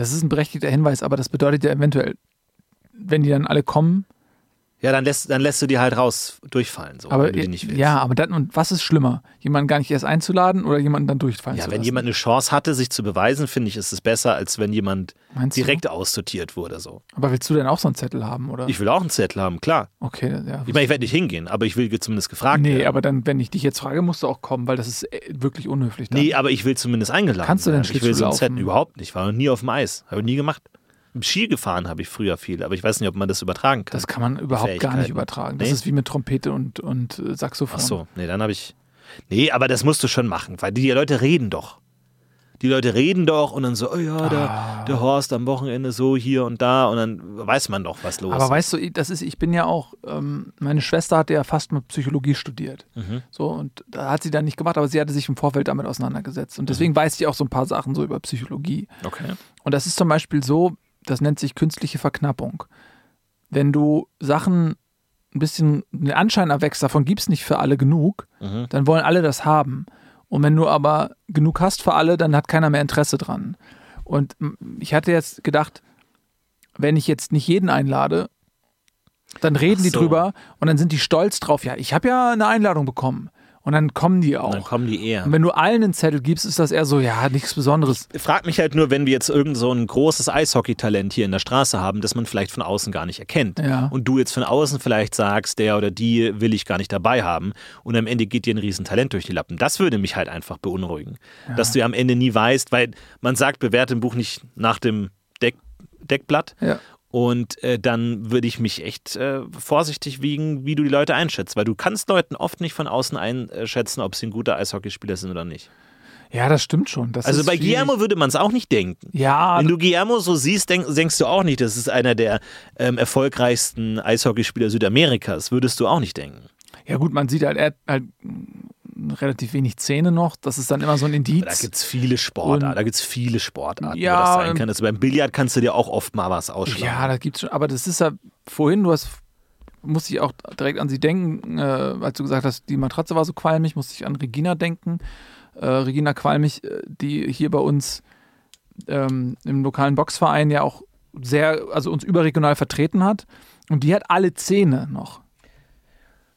Das ist ein berechtigter Hinweis, aber das bedeutet ja eventuell, wenn die dann alle kommen, Ja, dann lässt, dann lässt du die halt raus durchfallen, so, aber wenn du die nicht willst. ja, aber dann und was ist schlimmer, jemanden gar nicht erst einzuladen oder jemanden dann durchfallen Ja, zu wenn lassen? jemand eine Chance hatte, sich zu beweisen, finde ich, ist es besser, als wenn jemand Meinst du? direkt aussortiert wurde. So. Aber willst du denn auch so einen Zettel haben oder? Ich will auch einen Zettel haben, klar. okay, ja. Ich meine, ich werde nicht hingehen, aber ich will zumindest gefragt Nee, werden. aber dann, wenn ich dich jetzt frage, musst du auch kommen, weil das ist äh, wirklich unhöflich. Dann. Nee, aber ich will zumindest eingeladen Kannst du denn werden. Ich will so einen Zettel überhaupt nicht. War noch nie auf dem Eis. Habe ich nie gemacht. Ski gefahren habe ich früher viel, aber ich weiß nicht, ob man das übertragen kann. Das kann man überhaupt gar nicht übertragen. Das Nee? ist wie mit Trompete und, und äh, Saxophon. Ach so, nee, dann habe ich. Nee, aber das musst du schon machen, weil die Leute reden doch. Die Leute reden doch und dann so, oh ja, der, Ah. der Horst am Wochenende so hier und da und dann weiß man doch, was los Aber ist. weißt du, ich- das ist, ich bin ja auch, ähm, meine Schwester hatte ja fast mit Psychologie studiert. Mhm. So, und da hat sie dann nicht gemacht, aber sie hatte sich im Vorfeld damit auseinandergesetzt. Und Mhm. deswegen weiß ich auch so ein paar Sachen so über Psychologie. Okay. Und das ist zum Beispiel so, das nennt sich künstliche Verknappung. Wenn du Sachen ein bisschen den Anschein erwächst, davon gibt es nicht für alle genug, Mhm. dann wollen alle das haben. Und wenn du aber genug hast für alle, dann hat keiner mehr Interesse dran. Und ich hatte jetzt gedacht, wenn ich jetzt nicht jeden einlade, dann reden Ach die so. drüber und dann sind die stolz drauf. Ja, ich habe ja eine Einladung bekommen. Und dann kommen die Und dann auch. kommen die eher. Und wenn du allen einen Zettel gibst, ist das eher so, ja, nichts Besonderes. Frag mich halt nur, wenn wir jetzt irgend so ein großes Eishockey-Talent hier in der Straße haben, das man vielleicht von außen gar nicht erkennt. Ja. Und du jetzt von außen vielleicht sagst, der oder die will ich gar nicht dabei haben. Und am Ende geht dir ein Riesentalent durch die Lappen. Das würde mich halt einfach beunruhigen. Dass du ja am Ende nie weißt, weil man sagt, bewerte ein Buch nicht nach dem Deck, Deckblatt. Ja. Und äh, dann würde ich mich echt äh, vorsichtig wiegen, wie du die Leute einschätzt, weil du kannst Leuten oft nicht von außen einschätzen, ob sie ein guter Eishockeyspieler sind oder nicht. Ja, das stimmt schon. Das Also bei schwierig. Guillermo würde man es auch nicht denken. Ja, Wenn du Guillermo so siehst, denk, denkst du auch nicht, das ist einer der ähm, erfolgreichsten Eishockeyspieler Südamerikas. Würdest du auch nicht denken. ja gut, man sieht halt, er hat halt relativ wenig Zähne noch. Das ist dann immer so ein Da Indiz. gibt es viele Sportarten. Und- da gibt es viele Sportarten, Ja, wo das sein ähm, kann. Also beim Billard kannst du dir auch oft mal was ausschlagen. Ja, da gibt's schon. Aber das ist ja vorhin, du hast, musste ich auch direkt an sie denken, äh, als du gesagt hast, die Matratze war so qualmig, musste ich an Regina denken. Äh, Regina Qualmich, äh, die hier bei uns ähm, im lokalen Boxverein ja auch sehr, also uns überregional vertreten hat. Und die hat alle Zähne noch.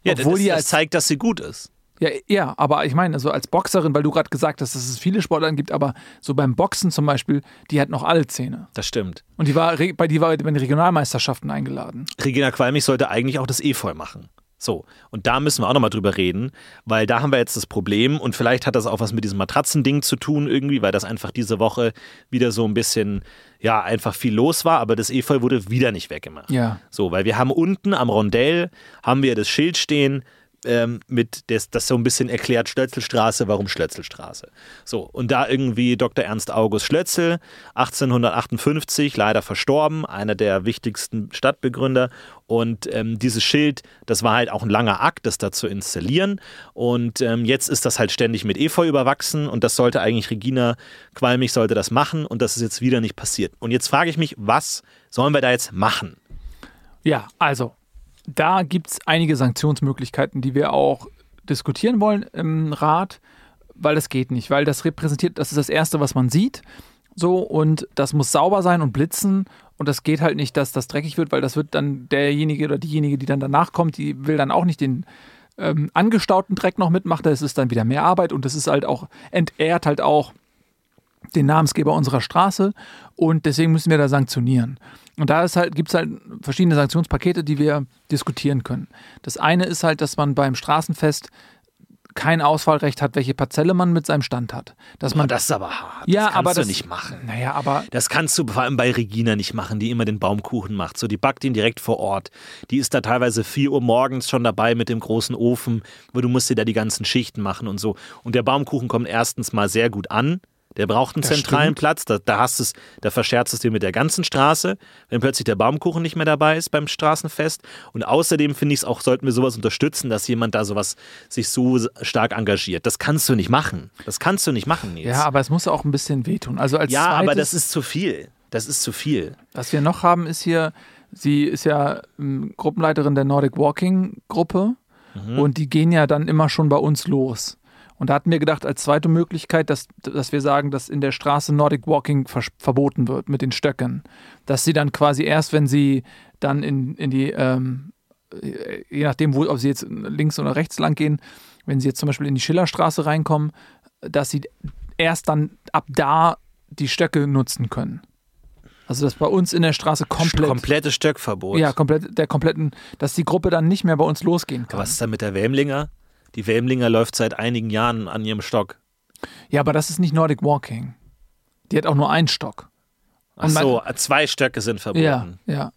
ja obwohl das, die das als- zeigt, dass sie gut ist. Ja, ja, aber ich meine, also als Boxerin, weil du gerade gesagt hast, dass es viele Sportarten gibt, aber so beim Boxen zum Beispiel, die hat noch alle Zähne. Das stimmt. Und die war, bei die war bei den Regionalmeisterschaften eingeladen. Regina Qualmich sollte eigentlich auch das Efeu machen. So, und da müssen wir auch nochmal drüber reden, weil da haben wir jetzt das Problem und vielleicht hat das auch was mit diesem Matratzending zu tun irgendwie, weil das einfach diese Woche wieder so ein bisschen, ja, einfach viel los war, aber das Efeu wurde wieder nicht weggemacht. Ja. So, weil wir haben unten am Rondell, haben wir das Schild stehen, ähm, mit das, das so ein bisschen erklärt, Schlötzelstraße, warum Schlötzelstraße. So, und da irgendwie Dr. Ernst August Schlötzel, 1858, leider verstorben, einer der wichtigsten Stadtbegründer. Und ähm, dieses Schild, das war halt auch ein langer Akt, das da zu installieren. Und ähm, jetzt ist das halt ständig mit Efeu überwachsen und das sollte eigentlich Regina Qualmich sollte das machen und das ist jetzt wieder nicht passiert. Und jetzt frage ich mich, was sollen wir da jetzt machen? Ja, also, da gibt es einige Sanktionsmöglichkeiten, die wir auch diskutieren wollen im Rat, weil das geht nicht, weil das repräsentiert, das ist das Erste, was man sieht. So, und das muss sauber sein und blitzen. Und das geht halt nicht, dass das dreckig wird, weil das wird dann derjenige oder diejenige, die dann danach kommt, die will dann auch nicht den ähm, angestauten Dreck noch mitmachen. Das ist dann wieder mehr Arbeit und das ist halt auch, entehrt halt auch den Namensgeber unserer Straße und deswegen müssen wir da sanktionieren. Und da ist halt, gibt es halt verschiedene Sanktionspakete, die wir diskutieren können. Das eine ist halt, dass man beim Straßenfest kein Auswahlrecht hat, welche Parzelle man mit seinem Stand hat. Dass man Oh, das ist aber hart. ja, das kannst aber du das, nicht machen. Naja, aber Das kannst du vor allem bei Regina nicht machen, die immer den Baumkuchen macht. So, die backt ihn direkt vor Ort. Die ist da teilweise 4 Uhr morgens schon dabei mit dem großen Ofen, wo du musst dir da die ganzen Schichten machen und so. Und der Baumkuchen kommt erstens mal sehr gut an. Der braucht einen Das zentralen stimmt. Platz. Da, da hast es, da verscherzt es dir mit der ganzen Straße, wenn plötzlich der Baumkuchen nicht mehr dabei ist beim Straßenfest. Und außerdem finde ich es auch, sollten wir sowas unterstützen, dass jemand da sowas sich so stark engagiert. Das kannst du nicht machen. Das kannst du nicht machen, Nils. ja, aber es muss auch ein bisschen wehtun. Also als Ja, aber das ist zu viel. Das ist zu viel. Was wir noch haben, ist hier, sie ist ja ähm, Gruppenleiterin der Nordic Walking Gruppe Mhm. und die gehen ja dann immer schon bei uns los. Und da hatten wir gedacht, als zweite Möglichkeit, dass, dass wir sagen, dass in der Straße Nordic Walking verboten wird mit den Stöcken. Dass sie dann quasi erst, wenn sie dann in, in die, ähm, äh, je nachdem, wo, ob sie jetzt links oder rechts lang gehen, wenn sie jetzt zum Beispiel in die Schillerstraße reinkommen, dass sie erst dann ab da die Stöcke nutzen können. Also dass bei uns in der Straße komplett, Komplettes Stöckverbot. ja, komplett, der kompletten, dass die Gruppe dann nicht mehr bei uns losgehen kann. Was ist da mit der Welmlinger? Die Welmlinger läuft seit einigen Jahren an ihrem Stock. Ja, aber das ist nicht Nordic Walking. Die hat auch nur einen Stock. Ach Und man- so, zwei Stöcke sind verboten. Ja, ja.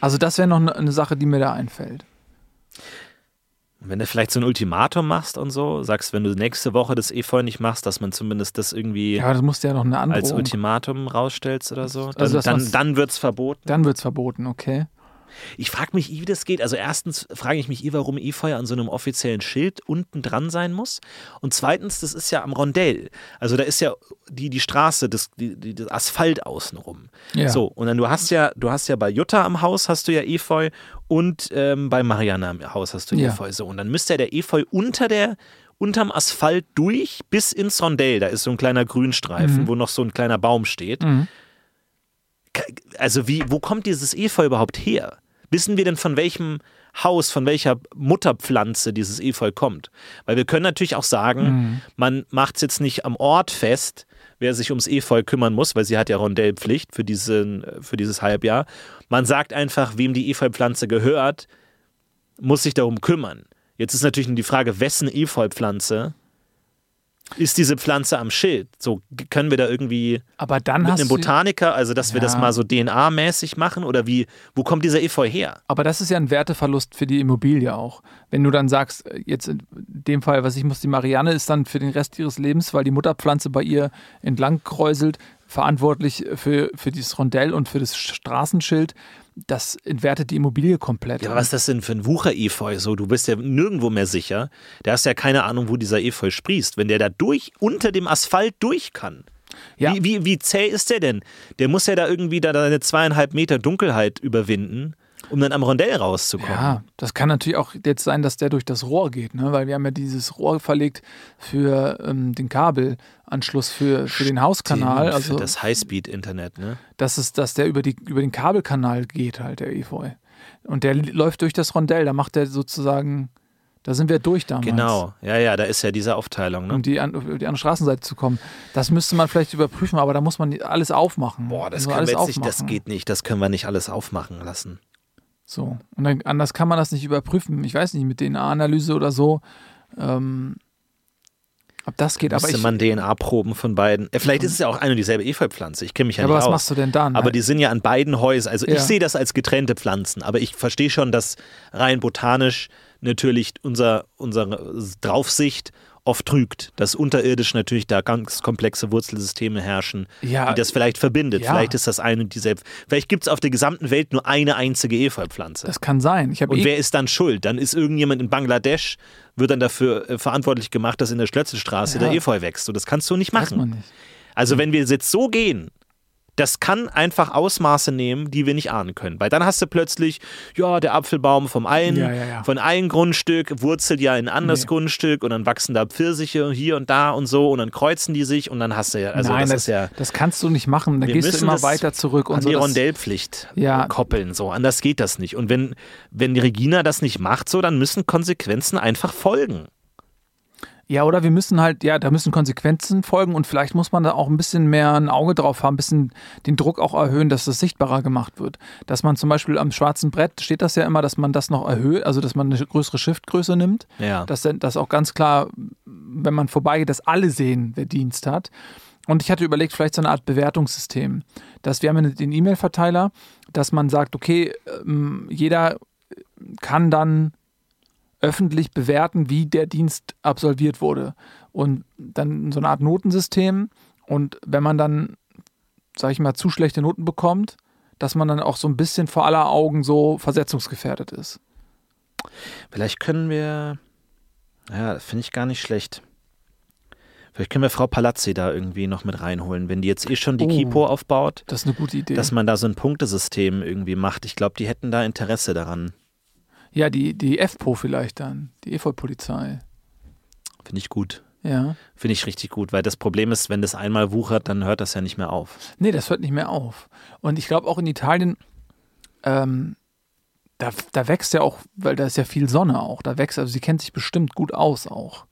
Also das wäre noch eine eine Sache, die mir da einfällt. Wenn du vielleicht so ein Ultimatum machst und so, sagst, wenn du nächste Woche das Efeu nicht machst, dass man zumindest das irgendwie Ja, das musst du ja noch eine als Ultimatum rausstellst oder so, dann, Also dann, dann wird es verboten. Dann wird es verboten, okay. Ich frage mich, wie das geht. Also erstens frage ich mich, warum Efeu an so einem offiziellen Schild unten dran sein muss. Und zweitens, das ist ja am Rondell. Also da ist ja die, die Straße, das, die, das Asphalt außenrum. Ja. So, und dann du hast ja, du hast ja bei Jutta am Haus hast du ja Efeu und ähm, bei Mariana am Haus hast du Ja. Efeu. So, und dann müsste ja der Efeu unter der unterm Asphalt durch bis ins Rondell. Da ist so ein kleiner Grünstreifen, wo noch so ein kleiner Baum steht. Mhm. Also wie, wo kommt dieses Efeu überhaupt her? Wissen wir denn von welchem Haus, von welcher Mutterpflanze dieses Efeu kommt? Weil wir können natürlich auch sagen, Mhm. man macht es jetzt nicht am Ort fest, wer sich ums Efeu kümmern muss, weil sie hat ja Rondellpflicht für, diesen, für dieses Halbjahr. Man sagt einfach, wem die Efeupflanze gehört, muss sich darum kümmern. Jetzt ist natürlich die Frage, wessen Efeupflanze ist diese Pflanze am Schild? So können wir da irgendwie Aber dann mit einem. Botaniker, also dass wir das Ja. mal so DNA-mäßig machen oder wie, wo kommt dieser Efeu her? Aber das ist ja ein Werteverlust für die Immobilie auch. Wenn du dann sagst, äh, jetzt in dem Fall, was ich muss, die Marianne ist dann für den Rest ihres Lebens, weil die Mutterpflanze bei ihr entlang kräuselt, verantwortlich für, für dieses Rondell und für das Straßenschild. Das entwertet die Immobilie komplett. Ja, was ist das denn für ein Wucher-Efeu? So, du bist ja nirgendwo mehr sicher. Da hast ja keine Ahnung, wo dieser Efeu sprießt. Wenn der da durch, unter dem Asphalt durch kann. Ja. Wie, wie, wie zäh ist der denn? Der muss ja da irgendwie da eine zweieinhalb Meter Dunkelheit überwinden, um dann am Rondell rauszukommen. Ja, das kann natürlich auch jetzt sein, dass der durch das Rohr geht, ne? weil wir haben ja dieses Rohr verlegt für ähm, den Kabelanschluss für, für den Hauskanal. Den- Also für das Highspeed-Internet, ne? das ist, dass der über, die, über den Kabelkanal geht, halt, der Efeu. Und der läuft durch das Rondell, da macht der sozusagen, da sind wir durch damals. Genau. Ja, ja, da ist ja diese Aufteilung, ne? Um die, an, die andere Straßenseite zu kommen. Das müsste man vielleicht überprüfen, aber da muss man alles aufmachen. Boah, das Also können wir jetzt nicht, das aufmachen. geht nicht, das können wir nicht alles aufmachen lassen. So. Und dann, anders kann man das nicht überprüfen. Ich weiß nicht, mit DNA-Analyse oder so. Ähm, ob das geht, aber Müsste ich. man DNA-Proben von beiden. Äh, vielleicht ist es ja auch eine und dieselbe Efeupflanze. Ich kenne mich ja, Ja, aber nicht was aus. machst du denn dann? Aber die sind ja an beiden Häusern. Also ich Ja. sehe das als getrennte Pflanzen, aber ich verstehe schon, dass rein botanisch natürlich unser, unsere Draufsicht oft trügt, dass unterirdisch natürlich da ganz komplexe Wurzelsysteme herrschen, Ja, die das vielleicht verbindet. ja. Vielleicht ist das eine und dieselbe. Vielleicht gibt es auf der gesamten Welt nur eine einzige Efeupflanze. das kann sein. Und eh, wer ist dann schuld? Dann ist irgendjemand in Bangladesch, wird dann dafür äh, verantwortlich gemacht, dass in der Schlötzelstraße Ja. der Efeu wächst. So, das kannst du nicht machen. man nicht. Also wenn wir jetzt so gehen, das kann einfach Ausmaße nehmen, die wir nicht ahnen können. Weil dann hast du plötzlich, ja, der Apfelbaum vom einen, Ja, ja, ja. von einem Grundstück wurzelt ja in ein anderes Nee. Grundstück und dann wachsen da Pfirsiche hier und da und so und dann kreuzen die sich und dann hast du ja, also Nein, das, das, ist ja, das kannst du nicht machen. Da gehst du immer weiter zurück und an so. die Rondellpflicht Ja. koppeln. So, anders geht das nicht. Und wenn, wenn Regina das nicht macht, so, dann müssen Konsequenzen einfach folgen. Ja, oder wir müssen halt, ja, da müssen Konsequenzen folgen und vielleicht muss man da auch ein bisschen mehr ein Auge drauf haben, ein bisschen den Druck auch erhöhen, dass das sichtbarer gemacht wird. Dass man zum Beispiel am schwarzen Brett steht das ja immer, dass man das noch erhöht, also dass man eine größere Schriftgröße nimmt. Ja. Dass das auch ganz klar, wenn man vorbeigeht, dass alle sehen, wer Dienst hat. Und ich hatte überlegt, vielleicht so eine Art Bewertungssystem. Dass wir haben den E-Mail-Verteiler, dass man sagt, okay, ähm, jeder kann dann öffentlich bewerten, wie der Dienst absolviert wurde. Und dann so eine Art Notensystem. Und wenn man dann, sag ich mal, zu schlechte Noten bekommt, dass man dann auch so ein bisschen vor aller Augen so versetzungsgefährdet ist. Vielleicht können wir, ja, finde ich gar nicht schlecht. Vielleicht können wir Frau Palazzi da irgendwie noch mit reinholen, wenn die jetzt eh schon die Oh. Kipo aufbaut, Das ist eine gute Idee. dass man da so ein Punktesystem irgendwie macht. Ich glaube, die hätten da Interesse daran. Ja, die, die FPO vielleicht dann, die Efeu-Polizei. Finde ich gut. Ja. Finde ich richtig gut, weil das Problem ist, wenn das einmal wuchert, dann hört das ja nicht mehr auf. Nee, das hört nicht mehr auf. Und ich glaube auch in Italien, ähm, da, da wächst ja auch, weil da ist ja viel Sonne auch, da wächst, also sie kennt sich bestimmt gut aus auch.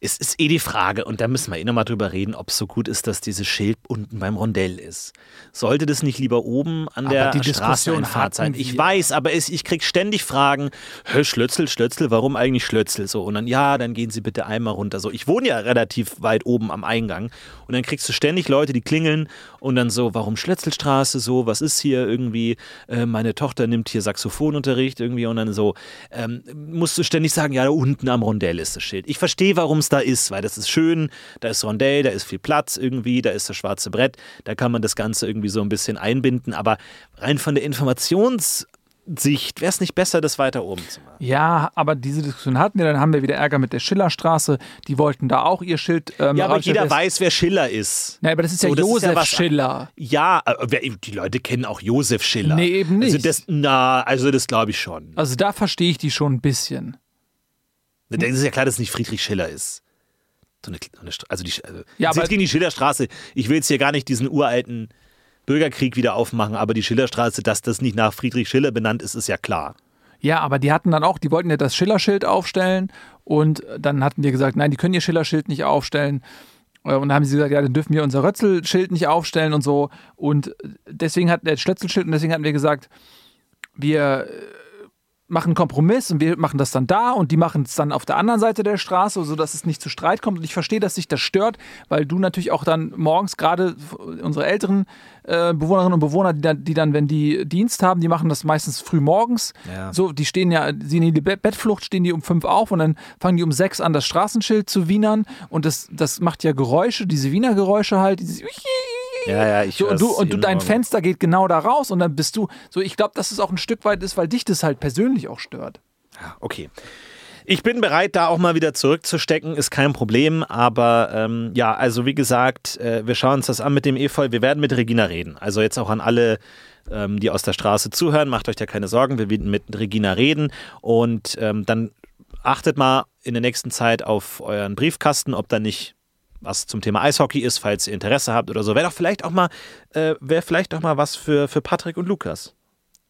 Es ist eh die Frage, und da müssen wir eh nochmal drüber reden, ob es so gut ist, dass dieses Schild unten beim Rondell ist. Sollte das nicht lieber oben an Aber der die Diskussion Straßeneinfahrt sein? Ich weiß, aber es, ich krieg ständig Fragen, Schlötzel, Schlötzel, warum eigentlich Schlötzel? So, und dann, ja, dann gehen Sie bitte einmal runter. So, ich wohne ja relativ weit oben am Eingang. Und dann kriegst du ständig Leute, die klingeln und dann so, warum Schlötzelstraße so, was ist hier irgendwie, äh, meine Tochter nimmt hier Saxophonunterricht irgendwie und dann so, ähm, musst du ständig sagen, ja, da unten am Rondell ist das Schild. Ich verstehe, warum da ist, weil das ist schön, da ist Rondell, da ist viel Platz irgendwie, da ist das schwarze Brett, da kann man das Ganze irgendwie so ein bisschen einbinden, aber rein von der Informationssicht wäre es nicht besser, das weiter oben zu machen. Ja, aber diese Diskussion hatten wir, dann haben wir wieder Ärger mit der Schillerstraße, die wollten da auch ihr Schild. Ähm, Ja, aber jeder weiß, wer Schiller ist. Nein, aber das ist ja So, das ist ja Josef Schiller. Ja, äh, die Leute kennen auch Josef Schiller. Nee, eben Also nicht. das, na, also das glaube ich schon. Also da verstehe ich die schon ein bisschen. Das ist ja klar, dass es nicht Friedrich Schiller ist. So eine, eine also die, also Ja, aber- gegen die Schillerstraße. Ich will jetzt hier gar nicht diesen uralten Bürgerkrieg wieder aufmachen, aber die Schillerstraße, dass das nicht nach Friedrich Schiller benannt ist, ist ja klar. Ja, aber die hatten dann auch, die wollten ja das Schillerschild aufstellen und dann hatten wir gesagt, nein, die können ihr Schillerschild nicht aufstellen. Äh, Und dann haben sie gesagt, ja, dann dürfen wir unser Rötzelschild nicht aufstellen und so. Und deswegen hat der Schlötzelschild und deswegen hatten wir gesagt, wir äh, machen einen Kompromiss und wir machen das dann da und die machen es dann auf der anderen Seite der Straße, sodass es nicht zu Streit kommt. Und ich verstehe, dass sich das stört, weil du natürlich auch dann morgens gerade unsere älteren äh, Bewohnerinnen und Bewohner, die dann, die dann, wenn die Dienst haben, die machen das meistens früh morgens. Ja. So, die stehen ja, sie in die Be Bettflucht, stehen die um fünf auf und dann fangen die um sechs an, das Straßenschild zu wienern und das, das macht ja Geräusche, diese Wiener Geräusche halt, dieses Ja, ja, ich so, und du, und du dein. Fenster geht genau da raus und dann bist du, so ich glaube, dass es auch ein Stück weit ist, weil dich das halt persönlich auch stört. Okay. Ich bin bereit, da auch mal wieder zurückzustecken, ist kein Problem. Aber ähm, ja, also wie gesagt, äh, wir schauen uns das an mit dem Efeu. Wir werden mit Regina reden. Also jetzt auch an alle, ähm, die aus der Straße zuhören, macht euch da keine Sorgen. Wir werden mit Regina reden und ähm, dann achtet mal in der nächsten Zeit auf euren Briefkasten, ob da nicht was zum Thema Eishockey ist, falls ihr Interesse habt oder so. Wäre doch vielleicht auch mal, äh, wäre vielleicht auch mal was für, für Patrick und Lukas.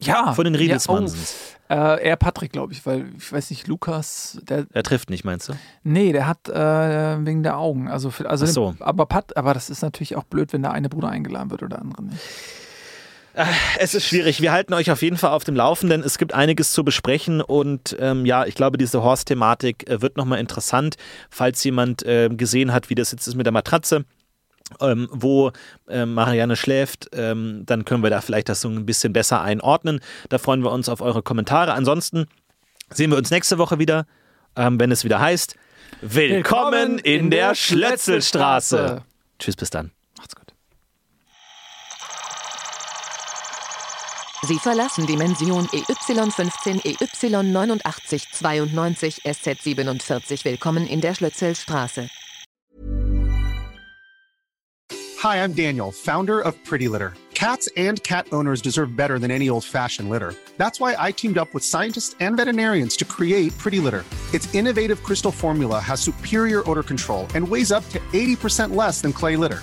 Ja. Von den ja, Riedelsmannsens. oh, äh, eher Patrick, glaube ich, weil ich weiß nicht, Lukas, der, Er trifft nicht, meinst du? nee, der hat äh, wegen der Augen, also, also Ach so. aber Pat, aber das ist natürlich auch blöd, wenn der eine Bruder eingeladen wird oder der andere nicht. Es ist schwierig. Wir halten euch auf jeden Fall auf dem Laufenden. Es gibt einiges zu besprechen und ähm, ja, ich glaube, diese Horst-Thematik äh, wird nochmal interessant, falls jemand äh, gesehen hat, wie das jetzt ist mit der Matratze. Ähm, wo ähm, Marianne schläft, ähm, dann können wir da vielleicht das so ein bisschen besser einordnen. Da freuen wir uns auf eure Kommentare. Ansonsten sehen wir uns nächste Woche wieder, ähm, wenn es wieder heißt Willkommen in der Schlötzelstraße. Tschüss, bis dann. Sie verlassen Dimension E EY15 EY89 92 SZ47. Willkommen in der Schlötzelstraße. Hi, I'm Daniel, founder of Pretty Litter. Cats and cat owners deserve better than any old fashioned litter. That's why I teamed up with scientists and veterinarians to create Pretty Litter. Its innovative crystal formula has superior odor control and weighs up to 80% less than clay litter.